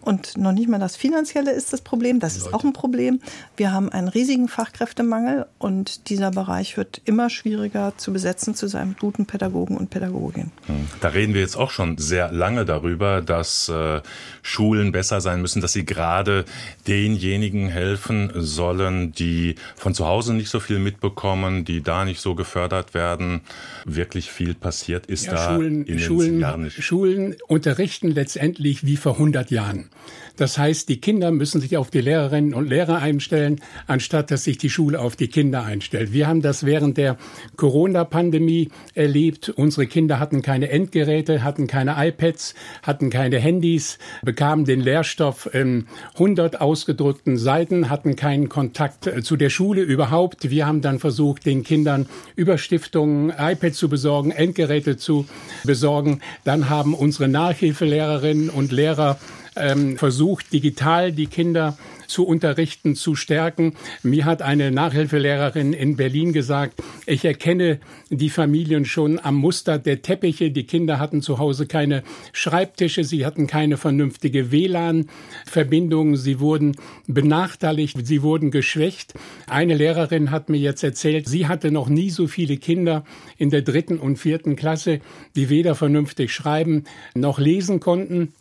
Und noch nicht mal das Finanzielle ist das Problem, das ist auch ein Problem. Wir haben einen riesigen Fachkräftemangel und dieser Bereich wird immer schwieriger zu besetzen zu seinem guten Pädagogen und Pädagogin. Hm. Da reden wir jetzt auch schon sehr lange darüber, dass äh, Schulen besser sein müssen, dass sie gerade denjenigen helfen sollen, die von zu Hause nicht so viel mitbekommen, die da nicht so gefördert werden. Wirklich viel passiert ist ja, da Schulen, in den Schulen, Jahren nicht. Schulen unterrichten letztendlich wie vor 100 Jahren. Das heißt, die Kinder müssen sich auf die Lehrerinnen und Lehrer einstellen, anstatt dass sich die Schule auf die Kinder einstellt. Wir haben das während der Corona-Pandemie erlebt. Unsere Kinder hatten keine Endgeräte, hatten keine iPads, hatten keine Handys, bekamen den Lehrstoff in 100 ausgedrückten Seiten, hatten keinen Kontakt äh, zu der Schule überhaupt. Wir haben dann versucht, den Kindern über Stiftungen iPads zu besorgen, Endgeräte zu besorgen. Dann haben unsere Nachhilfelehrerinnen und Lehrer ähm, versucht, digital die Kinder zu unterrichten, zu stärken. Mir hat eine Nachhilfelehrerin in Berlin gesagt, ich erkenne die Familien schon am Muster der Teppiche. Die Kinder hatten zu Hause keine Schreibtische, sie hatten keine vernünftige WLAN-Verbindung, sie wurden benachteiligt, sie wurden geschwächt. Eine Lehrerin hat mir jetzt erzählt, sie hatte noch nie so viele Kinder in der dritten und vierten Klasse, die weder vernünftig schreiben noch lesen konnten.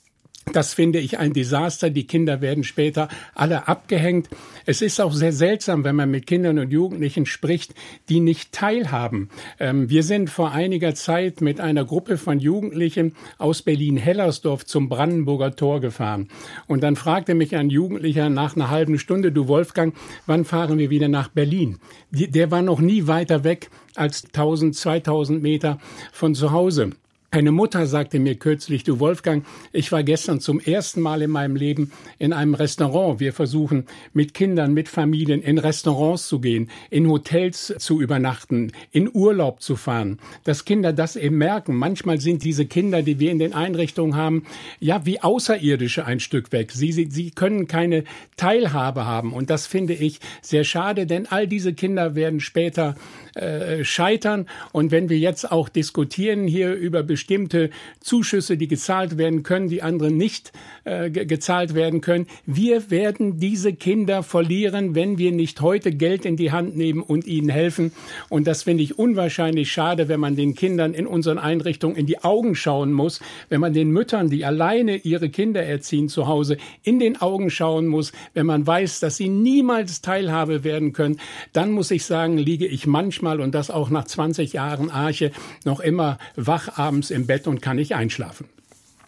Das finde ich ein Desaster. Die Kinder werden später alle abgehängt. Es ist auch sehr seltsam, wenn man mit Kindern und Jugendlichen spricht, die nicht teilhaben. Ähm, wir sind vor einiger Zeit mit einer Gruppe von Jugendlichen aus Berlin-Hellersdorf zum Brandenburger Tor gefahren. Und dann fragte mich ein Jugendlicher nach einer halben Stunde, du Wolfgang, wann fahren wir wieder nach Berlin? Der war noch nie weiter weg als 1000, 2000 Meter von zu Hause. Eine Mutter sagte mir kürzlich, du Wolfgang, ich war gestern zum ersten Mal in meinem Leben in einem Restaurant. Wir versuchen mit Kindern, mit Familien in Restaurants zu gehen, in Hotels zu übernachten, in Urlaub zu fahren. Dass Kinder das eben merken. Manchmal sind diese Kinder, die wir in den Einrichtungen haben, ja, wie Außerirdische ein Stück weg. Sie, sie, sie können keine Teilhabe haben. Und das finde ich sehr schade, denn all diese Kinder werden später äh, scheitern. Und wenn wir jetzt auch diskutieren hier über bestimmte Zuschüsse, die gezahlt werden können, die anderen nicht äh, gezahlt werden können, wir werden diese Kinder verlieren, wenn wir nicht heute Geld in die Hand nehmen und ihnen helfen. Und das finde ich unwahrscheinlich schade, wenn man den Kindern in unseren Einrichtungen in die Augen schauen muss, wenn man den Müttern, die alleine ihre Kinder erziehen zu Hause, in den Augen schauen muss, wenn man weiß, dass sie niemals Teilhabe werden können, dann muss ich sagen, liege ich manchmal manchmal und das auch nach 20 Jahren Arche noch immer wach abends im Bett und kann nicht einschlafen.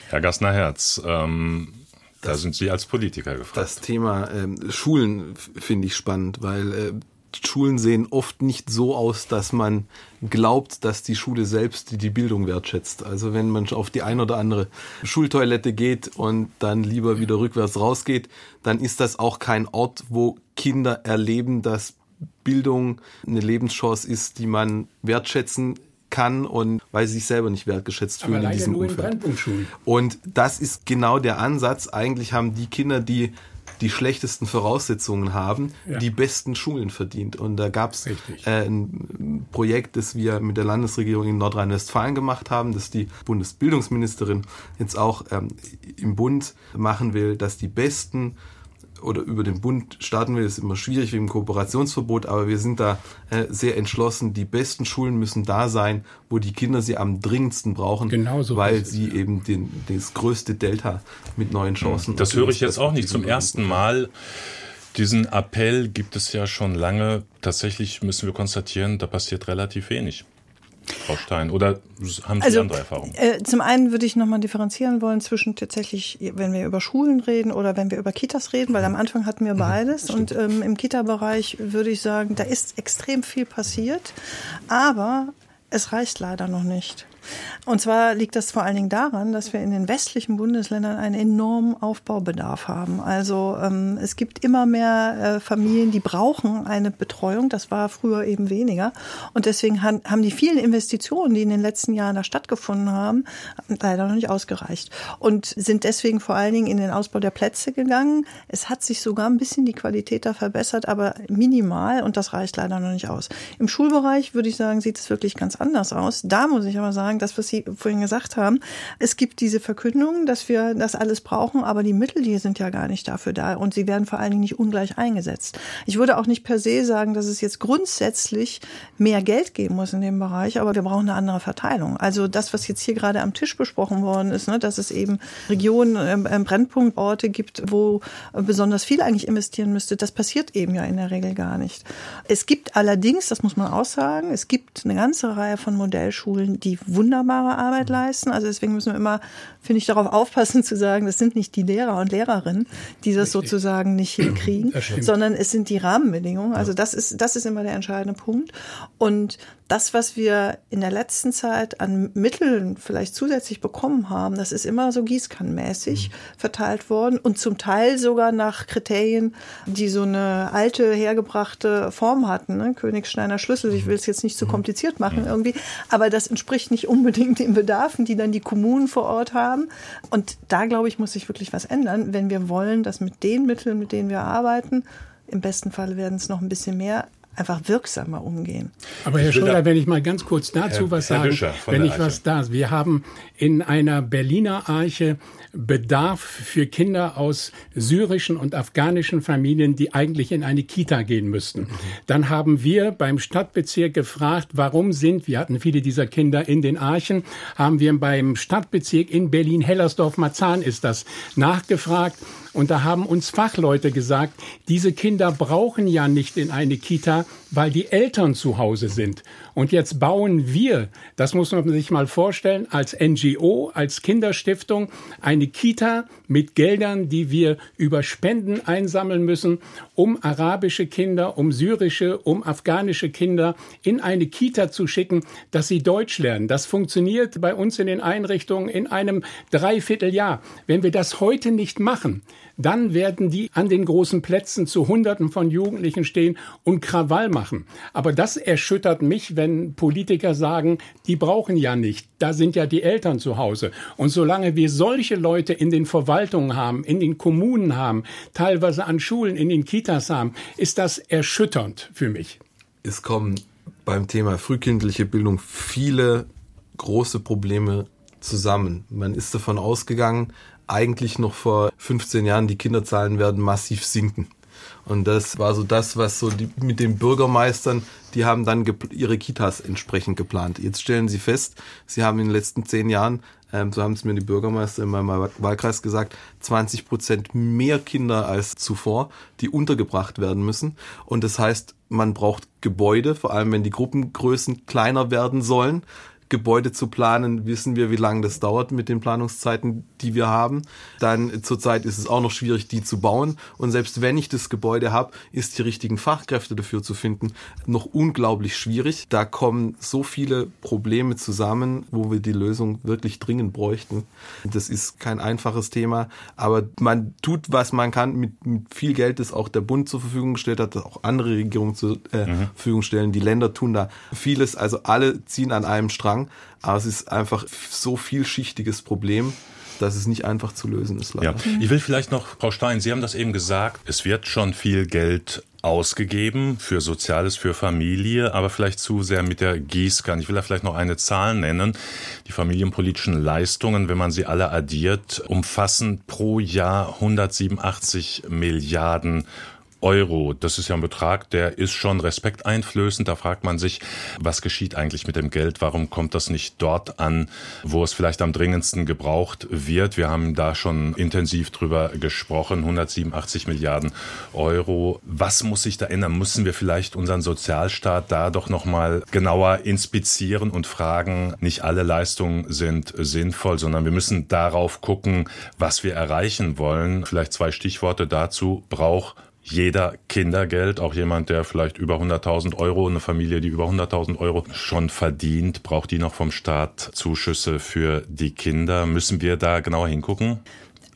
Herr Gassner-Herz, ähm, da sind Sie als Politiker gefragt. Das Thema ähm, Schulen finde ich spannend, weil äh, Schulen sehen oft nicht so aus, dass man glaubt, dass die Schule selbst die Bildung wertschätzt. Also wenn man auf die ein oder andere Schultoilette geht und dann lieber wieder rückwärts rausgeht, dann ist das auch kein Ort, wo Kinder erleben, dass Bildung eine Lebenschance ist, die man wertschätzen kann und weil sie sich selber nicht wertgeschätzt fühlen Aber in diesem nur Umfeld. In und das ist genau der Ansatz. Eigentlich haben die Kinder, die die schlechtesten Voraussetzungen haben, ja. die besten Schulen verdient. Und da gab es äh, ein Projekt, das wir mit der Landesregierung in Nordrhein-Westfalen gemacht haben, das die Bundesbildungsministerin jetzt auch ähm, im Bund machen will, dass die besten oder über den Bund starten will, ist immer schwierig wegen Kooperationsverbot, aber wir sind da äh, sehr entschlossen. Die besten Schulen müssen da sein, wo die Kinder sie am dringendsten brauchen, Genauso weil sie es. eben den, das größte Delta mit neuen Chancen. Das höre ich jetzt auch nicht zum ersten Mal. Diesen Appell gibt es ja schon lange. Tatsächlich müssen wir konstatieren, da passiert relativ wenig. Frau Stein, oder haben Sie also, andere Erfahrungen? Äh, zum einen würde ich nochmal differenzieren wollen zwischen tatsächlich, wenn wir über Schulen reden oder wenn wir über Kitas reden, weil am Anfang hatten wir mhm, beides. Mhm, und ähm, im Kita-Bereich würde ich sagen, da ist extrem viel passiert, aber es reicht leider noch nicht. Und zwar liegt das vor allen Dingen daran, dass wir in den westlichen Bundesländern einen enormen Aufbaubedarf haben. Also ähm, es gibt immer mehr äh, Familien, die brauchen eine Betreuung. Das war früher eben weniger. Und deswegen han, haben die vielen Investitionen, die in den letzten Jahren da stattgefunden haben, leider noch nicht ausgereicht. Und sind deswegen vor allen Dingen in den Ausbau der Plätze gegangen. Es hat sich sogar ein bisschen die Qualität da verbessert, aber minimal. Und das reicht leider noch nicht aus. Im Schulbereich würde ich sagen, sieht es wirklich ganz anders aus. Da muss ich aber sagen, das, was Sie vorhin gesagt haben. Es gibt diese Verkündung, dass wir das alles brauchen, aber die Mittel, die sind ja gar nicht dafür da und sie werden vor allen Dingen nicht ungleich eingesetzt. Ich würde auch nicht per se sagen, dass es jetzt grundsätzlich mehr Geld geben muss in dem Bereich, aber wir brauchen eine andere Verteilung. Also das, was jetzt hier gerade am Tisch besprochen worden ist, ne, dass es eben Regionen, äh, Brennpunktorte gibt, wo besonders viel eigentlich investieren müsste, das passiert eben ja in der Regel gar nicht. Es gibt allerdings, das muss man auch sagen, es gibt eine ganze Reihe von Modellschulen, die wunderbare Arbeit leisten. Also deswegen müssen wir immer, finde ich, darauf aufpassen zu sagen, das sind nicht die Lehrer und Lehrerinnen, die das Richtig. sozusagen nicht <clears throat> hinkriegen, sondern es sind die Rahmenbedingungen. Also das ist, das ist immer der entscheidende Punkt. Und das, was wir in der letzten Zeit an Mitteln vielleicht zusätzlich bekommen haben, das ist immer so gießkannenmäßig mhm. verteilt worden und zum Teil sogar nach Kriterien, die so eine alte, hergebrachte Form hatten. Ne? Königsteiner Schlüssel, ich will es jetzt nicht zu so mhm. kompliziert machen irgendwie, aber das entspricht nicht unbedingt den Bedarfen, die dann die Kommunen vor Ort haben. Und da, glaube ich, muss sich wirklich was ändern, wenn wir wollen, dass mit den Mitteln, mit denen wir arbeiten, im besten Fall werden es noch ein bisschen mehr, einfach wirksamer umgehen. Aber Herr Schröder, wenn ich mal ganz kurz dazu Herr, was sagen, wenn ich Arche. was da, wir haben in einer Berliner Arche Bedarf für Kinder aus syrischen und afghanischen Familien, die eigentlich in eine Kita gehen müssten. Dann haben wir beim Stadtbezirk gefragt, warum sind, wir hatten viele dieser Kinder in den Archen, haben wir beim Stadtbezirk in Berlin-Hellersdorf-Marzahn ist das nachgefragt und da haben uns Fachleute gesagt, diese Kinder brauchen ja nicht in eine Kita, weil die Eltern zu Hause sind. Und jetzt bauen wir, das muss man sich mal vorstellen, als NGO, als Kinderstiftung eine Kita mit Geldern, die wir über Spenden einsammeln müssen, um arabische Kinder, um syrische, um afghanische Kinder in eine Kita zu schicken, dass sie Deutsch lernen. Das funktioniert bei uns in den Einrichtungen in einem Dreivierteljahr. Wenn wir das heute nicht machen, dann werden die an den großen Plätzen zu Hunderten von Jugendlichen stehen und Krawall machen. Aber das erschüttert mich, wenn Politiker sagen, die brauchen ja nicht, da sind ja die Eltern zu Hause. Und solange wir solche Leute in den Verwaltungen haben, in den Kommunen haben, teilweise an Schulen, in den Kitas haben, ist das erschütternd für mich. Es kommen beim Thema frühkindliche Bildung viele große Probleme zusammen. Man ist davon ausgegangen, eigentlich noch vor 15 Jahren, die Kinderzahlen werden massiv sinken. Und das war so das, was so die, mit den Bürgermeistern, die haben dann ihre Kitas entsprechend geplant. Jetzt stellen sie fest, sie haben in den letzten zehn Jahren, ähm, so haben es mir die Bürgermeister in meinem Wahlkreis gesagt, 20 Prozent mehr Kinder als zuvor, die untergebracht werden müssen. Und das heißt, man braucht Gebäude, vor allem wenn die Gruppengrößen kleiner werden sollen Gebäude zu planen, wissen wir, wie lange das dauert mit den Planungszeiten, die wir haben. Dann zurzeit ist es auch noch schwierig, die zu bauen. Und selbst wenn ich das Gebäude habe, ist die richtigen Fachkräfte dafür zu finden noch unglaublich schwierig. Da kommen so viele Probleme zusammen, wo wir die Lösung wirklich dringend bräuchten. Das ist kein einfaches Thema, aber man tut, was man kann mit, mit viel Geld, das auch der Bund zur Verfügung gestellt hat, auch andere Regierungen zur äh, mhm. Verfügung stellen. Die Länder tun da vieles, also alle ziehen an einem Strang, aber es ist einfach so vielschichtiges Problem dass es nicht einfach zu lösen ist. Leider. Ja. Ich will vielleicht noch, Frau Stein, Sie haben das eben gesagt, es wird schon viel Geld ausgegeben für Soziales, für Familie, aber vielleicht zu sehr mit der Gießkanne. Ich will da vielleicht noch eine Zahl nennen. Die familienpolitischen Leistungen, wenn man sie alle addiert, umfassen pro Jahr 187 Milliarden Euro. Das ist ja ein Betrag, der ist schon respekteinflößend. Da fragt man sich, was geschieht eigentlich mit dem Geld? Warum kommt das nicht dort an, wo es vielleicht am dringendsten gebraucht wird? Wir haben da schon intensiv drüber gesprochen. 187 Milliarden Euro. Was muss sich da ändern? Müssen wir vielleicht unseren Sozialstaat da doch nochmal genauer inspizieren und fragen, nicht alle Leistungen sind sinnvoll, sondern wir müssen darauf gucken, was wir erreichen wollen. Vielleicht zwei Stichworte dazu. Braucht jeder Kindergeld, auch jemand, der vielleicht über 100.000 Euro, eine Familie, die über 100.000 Euro schon verdient, braucht die noch vom Staat Zuschüsse für die Kinder. Müssen wir da genauer hingucken?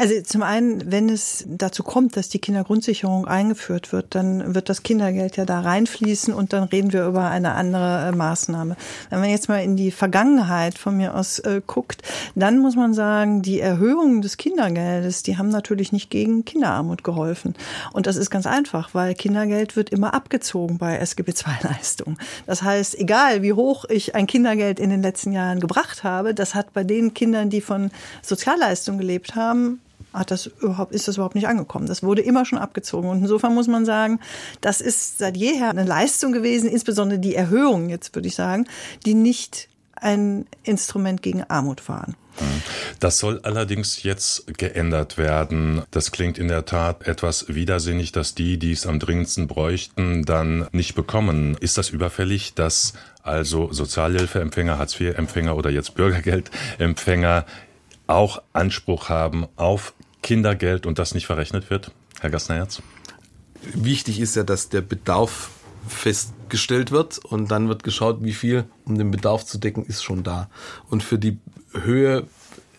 Also zum einen, wenn es dazu kommt, dass die Kindergrundsicherung eingeführt wird, dann wird das Kindergeld ja da reinfließen und dann reden wir über eine andere äh, Maßnahme. Wenn man jetzt mal in die Vergangenheit von mir aus äh, guckt, dann muss man sagen, die Erhöhungen des Kindergeldes, die haben natürlich nicht gegen Kinderarmut geholfen. Und das ist ganz einfach, weil Kindergeld wird immer abgezogen bei SGB II-Leistungen. Das heißt, egal wie hoch ich ein Kindergeld in den letzten Jahren gebracht habe, das hat bei den Kindern, die von Sozialleistungen gelebt haben, hat das überhaupt, ist das überhaupt nicht angekommen. Das wurde immer schon abgezogen. Und insofern muss man sagen, das ist seit jeher eine Leistung gewesen, insbesondere die Erhöhungen, jetzt würde ich sagen, die nicht ein Instrument gegen Armut waren. Das soll allerdings jetzt geändert werden. Das klingt in der Tat etwas widersinnig, dass die, die es am dringendsten bräuchten, dann nicht bekommen. Ist das überfällig, dass also Sozialhilfeempfänger, Hartz-IV-Empfänger oder jetzt Bürgergeldempfänger auch Anspruch haben auf Kindergeld und das nicht verrechnet wird? Herr Gastnerherz? Wichtig ist ja, dass der Bedarf festgestellt wird und dann wird geschaut, wie viel, um den Bedarf zu decken, ist schon da. Und für die Höhe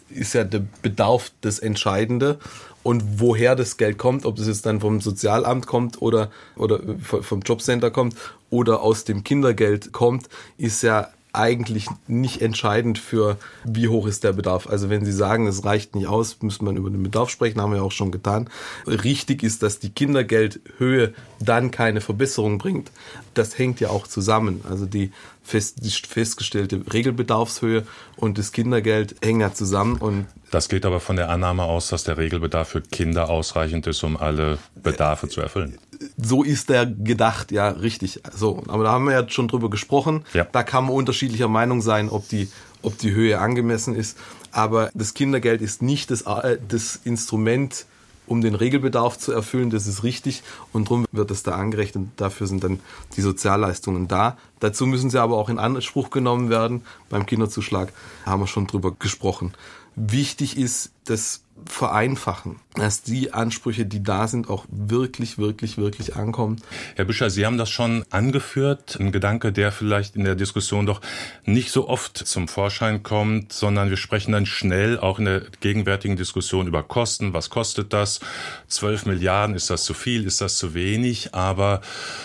ist ja der Bedarf das Entscheidende. Und woher das Geld kommt, ob das jetzt dann vom Sozialamt kommt oder, oder vom Jobcenter kommt oder aus dem Kindergeld kommt, ist ja eigentlich nicht entscheidend für, wie hoch ist der Bedarf. Also wenn Sie sagen, es reicht nicht aus, müssen wir über den Bedarf sprechen, haben wir auch schon getan. Richtig ist, dass die Kindergeldhöhe dann keine Verbesserung bringt. Das hängt ja auch zusammen. Also die, fest, die festgestellte Regelbedarfshöhe und das Kindergeld hängen ja zusammen und das geht aber von der Annahme aus, dass der Regelbedarf für Kinder ausreichend ist, um alle Bedarfe zu erfüllen so ist der gedacht, ja, richtig. So, aber da haben wir ja schon drüber gesprochen. Ja. Da kann man unterschiedlicher Meinung sein, ob die, ob die Höhe angemessen ist. Aber das Kindergeld ist nicht das, äh, das Instrument, um den Regelbedarf zu erfüllen. Das ist richtig. Und darum wird es da angerechnet. Dafür sind dann die Sozialleistungen da. Dazu müssen sie aber auch in Anspruch genommen werden. Beim Kinderzuschlag haben wir schon drüber gesprochen. Wichtig ist, dass vereinfachen, dass die Ansprüche, die da sind, auch wirklich, wirklich, wirklich ankommen. Herr Büscher, Sie haben das schon angeführt, ein Gedanke, der vielleicht in der Diskussion doch nicht so oft zum Vorschein kommt, sondern wir sprechen dann schnell auch in der gegenwärtigen Diskussion über Kosten. Was kostet das? 12 Milliarden, ist das zu viel, ist das zu wenig? Aber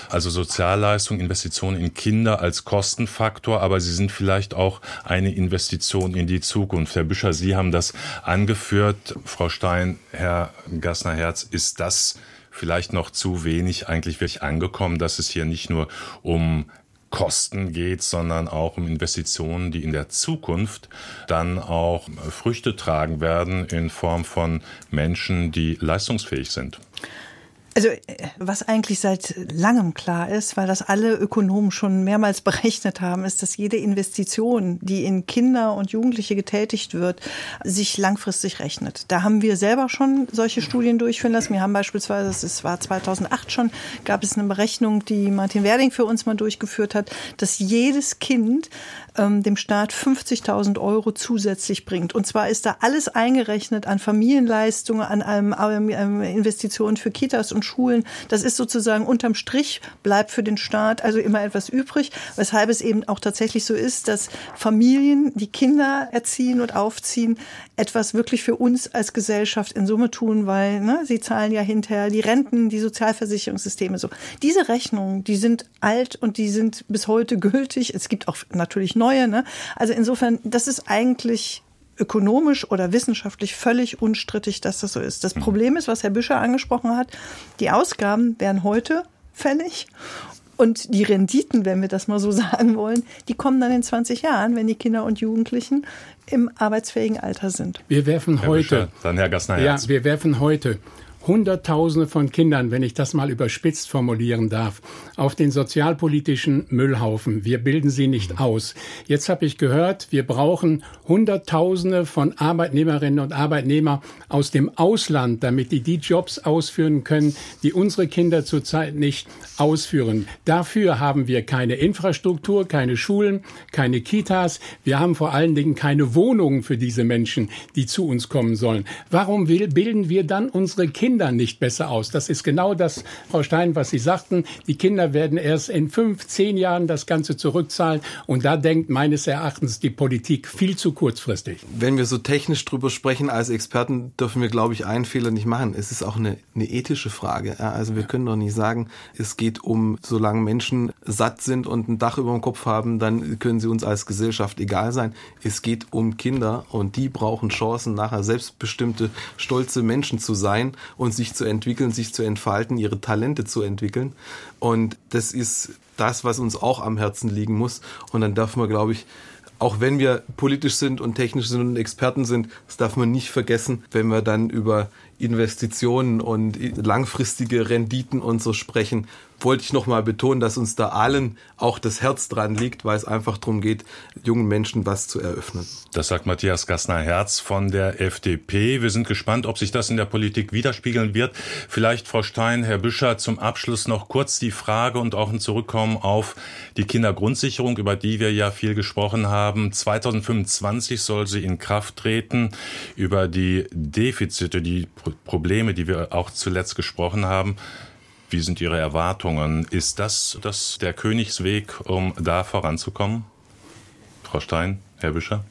also Sozialleistung, Investitionen in Kinder als Kostenfaktor, aber sie sind vielleicht auch eine Investition in die Zukunft. Herr Büscher, Sie haben das angeführt. Frau Stein, Herr Gassner-Herz, ist das vielleicht noch zu wenig eigentlich wirklich angekommen, dass es hier nicht nur um Kosten geht, sondern auch um Investitionen, die in der Zukunft dann auch Früchte tragen werden in Form von Menschen, die leistungsfähig sind. Also äh, was eigentlich seit langem klar ist, weil das alle Ökonomen schon mehrmals <laughs> berechnet haben, ist, dass jede Investition, die in Kinder und Jugendliche getätigt wird, sich langfristig rechnet. Da haben wir selber schon solche Studien durchführen lassen. Wir haben beispielsweise, es war 2008 schon, gab es eine Berechnung, die Martin Werding für uns mal durchgeführt hat, dass jedes Kind ähm, dem Staat 50.000 Euro zusätzlich bringt. Und zwar ist da alles eingerechnet an Familienleistungen, an einem, ähm, Investitionen für Kitas und Schulen. Das ist sozusagen unterm Strich bleibt für den Staat also immer etwas übrig, weshalb es eben auch tatsächlich so ist, dass Familien, die Kinder erziehen und aufziehen, etwas wirklich für uns als Gesellschaft in Summe tun, weil ne, sie zahlen ja hinterher die Renten, die Sozialversicherungssysteme so. Diese Rechnungen, die sind alt und die sind bis heute gültig. Es gibt auch natürlich neue. Ne? Also insofern, das ist eigentlich ökonomisch oder wissenschaftlich völlig unstrittig, dass das so ist. Das mhm. Problem ist, was Herr Büscher angesprochen hat, die Ausgaben wären heute fällig und die Renditen, wenn wir das mal so <laughs> sagen wollen, die kommen dann in 20 Jahren, wenn die Kinder und Jugendlichen im arbeitsfähigen Alter sind. Wir werfen Herr heute, Bischer, dann Herr Gassner, ja, wir werfen heute Hunderttausende von Kindern, wenn ich das mal überspitzt formulieren darf, auf den sozialpolitischen Müllhaufen. Wir bilden sie nicht aus. Jetzt habe ich gehört, wir brauchen Hunderttausende von Arbeitnehmerinnen und Arbeitnehmern aus dem Ausland, damit die die Jobs ausführen können, die unsere Kinder zurzeit nicht ausführen. Dafür haben wir keine Infrastruktur, keine Schulen, keine Kitas. Wir haben vor allen Dingen keine Wohnungen für diese Menschen, die zu uns kommen sollen. Warum bilden wir dann unsere Kinder Kinder nicht besser aus. Das ist genau das, Frau Stein, was Sie sagten. Die Kinder werden erst in fünf, zehn Jahren das Ganze zurückzahlen. Und da denkt meines Erachtens die Politik viel zu kurzfristig. Wenn wir so technisch drüber sprechen als Experten, dürfen wir, glaube ich, einen Fehler nicht machen. Es ist auch eine, eine ethische Frage. Also wir können doch nicht sagen, es geht um, solange Menschen satt sind und ein Dach über dem Kopf haben, dann können sie uns als Gesellschaft egal sein. Es geht um Kinder und die brauchen Chancen, nachher selbstbestimmte, stolze Menschen zu sein und sich zu entwickeln, sich zu entfalten, ihre Talente zu entwickeln. Und das ist das, was uns auch am Herzen liegen muss. Und dann darf man, glaube ich, auch wenn wir politisch sind und technisch sind und Experten sind, das darf man nicht vergessen, wenn wir dann über Investitionen und langfristige Renditen und so sprechen, wollte ich nochmal betonen, dass uns da allen auch das Herz dran liegt, weil es einfach darum geht, jungen Menschen was zu eröffnen. Das sagt Matthias Gassner-Herz von der FDP. Wir sind gespannt, ob sich das in der Politik widerspiegeln wird. Vielleicht, Frau Stein, Herr Büscher, zum Abschluss noch kurz die Frage und auch ein Zurückkommen auf die Kindergrundsicherung, über die wir ja viel gesprochen haben. 2025 soll sie in Kraft treten. Über die Defizite, die Probleme, die wir auch zuletzt gesprochen haben, wie sind Ihre Erwartungen? Ist das, das der Königsweg, um da voranzukommen? Frau Stein, Herr Büscher?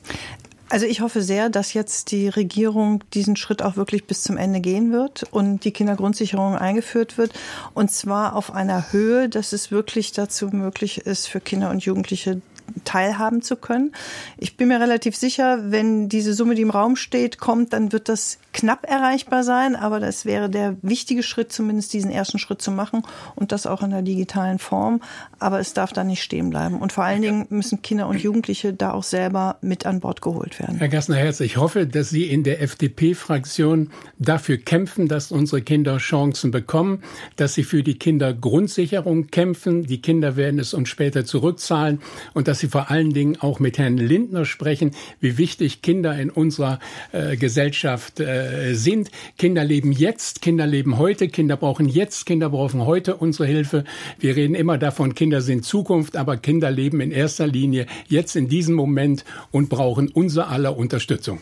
Also ich hoffe sehr, dass jetzt die Regierung diesen Schritt auch wirklich bis zum Ende gehen wird und die Kindergrundsicherung eingeführt wird. Und zwar auf einer Höhe, dass es wirklich dazu möglich ist, für Kinder und Jugendliche teilhaben zu können. Ich bin mir relativ sicher, wenn diese Summe, die im Raum steht, kommt, dann wird das knapp erreichbar sein, aber das wäre der wichtige Schritt, zumindest diesen ersten Schritt zu machen und das auch in der digitalen Form. Aber es darf da nicht stehen bleiben. Und vor allen Dingen müssen Kinder und Jugendliche da auch selber mit an Bord geholt werden. Herr Gassner-Herz, ich hoffe, dass Sie in der FDP-Fraktion dafür kämpfen, dass unsere Kinder Chancen bekommen, dass Sie für die Kindergrundsicherung kämpfen. Die Kinder werden es uns später zurückzahlen und dass Sie vor allen Dingen auch mit Herrn Lindner sprechen, wie wichtig Kinder in unserer äh, Gesellschaft äh, sind. Kinder leben jetzt, Kinder leben heute, Kinder brauchen jetzt, Kinder brauchen heute unsere Hilfe. Wir reden immer davon, Kinder sind Zukunft, aber Kinder leben in erster Linie jetzt in diesem Moment und brauchen unser aller Unterstützung.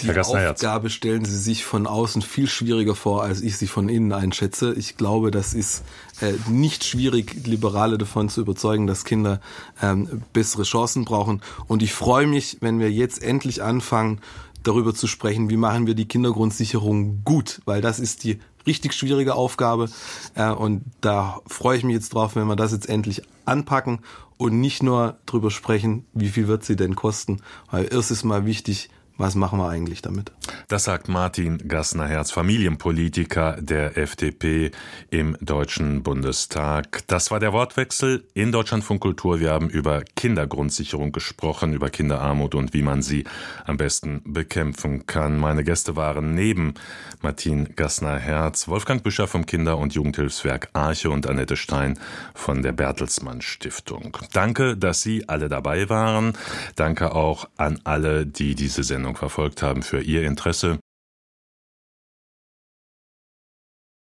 Die Aufgabe stellen Sie sich von außen viel schwieriger vor, als ich sie von innen einschätze. Ich glaube, das ist äh, nicht schwierig, Liberale davon zu überzeugen, dass Kinder ähm, bessere Chancen brauchen. Und ich freue mich, wenn wir jetzt endlich anfangen, darüber zu sprechen, wie machen wir die Kindergrundsicherung gut, weil das ist die richtig schwierige Aufgabe. Äh, und da freue ich mich jetzt drauf, wenn wir das jetzt endlich anpacken und nicht nur darüber sprechen, wie viel wird sie denn kosten. Weil erst ist mal wichtig, was machen wir eigentlich damit? Das sagt Martin Gassner-Herz, Familienpolitiker der FDP im Deutschen Bundestag. Das war der Wortwechsel in Deutschlandfunk Kultur. Wir haben über Kindergrundsicherung gesprochen, über Kinderarmut und wie man sie am besten bekämpfen kann. Meine Gäste waren neben Martin Gassner-Herz, Wolfgang Büscher vom Kinder- und Jugendhilfswerk Arche und Annette Stein von der Bertelsmann Stiftung. Danke, dass Sie alle dabei waren. Danke auch an alle, die diese Sendung Sendung verfolgt haben, für Ihr Interesse.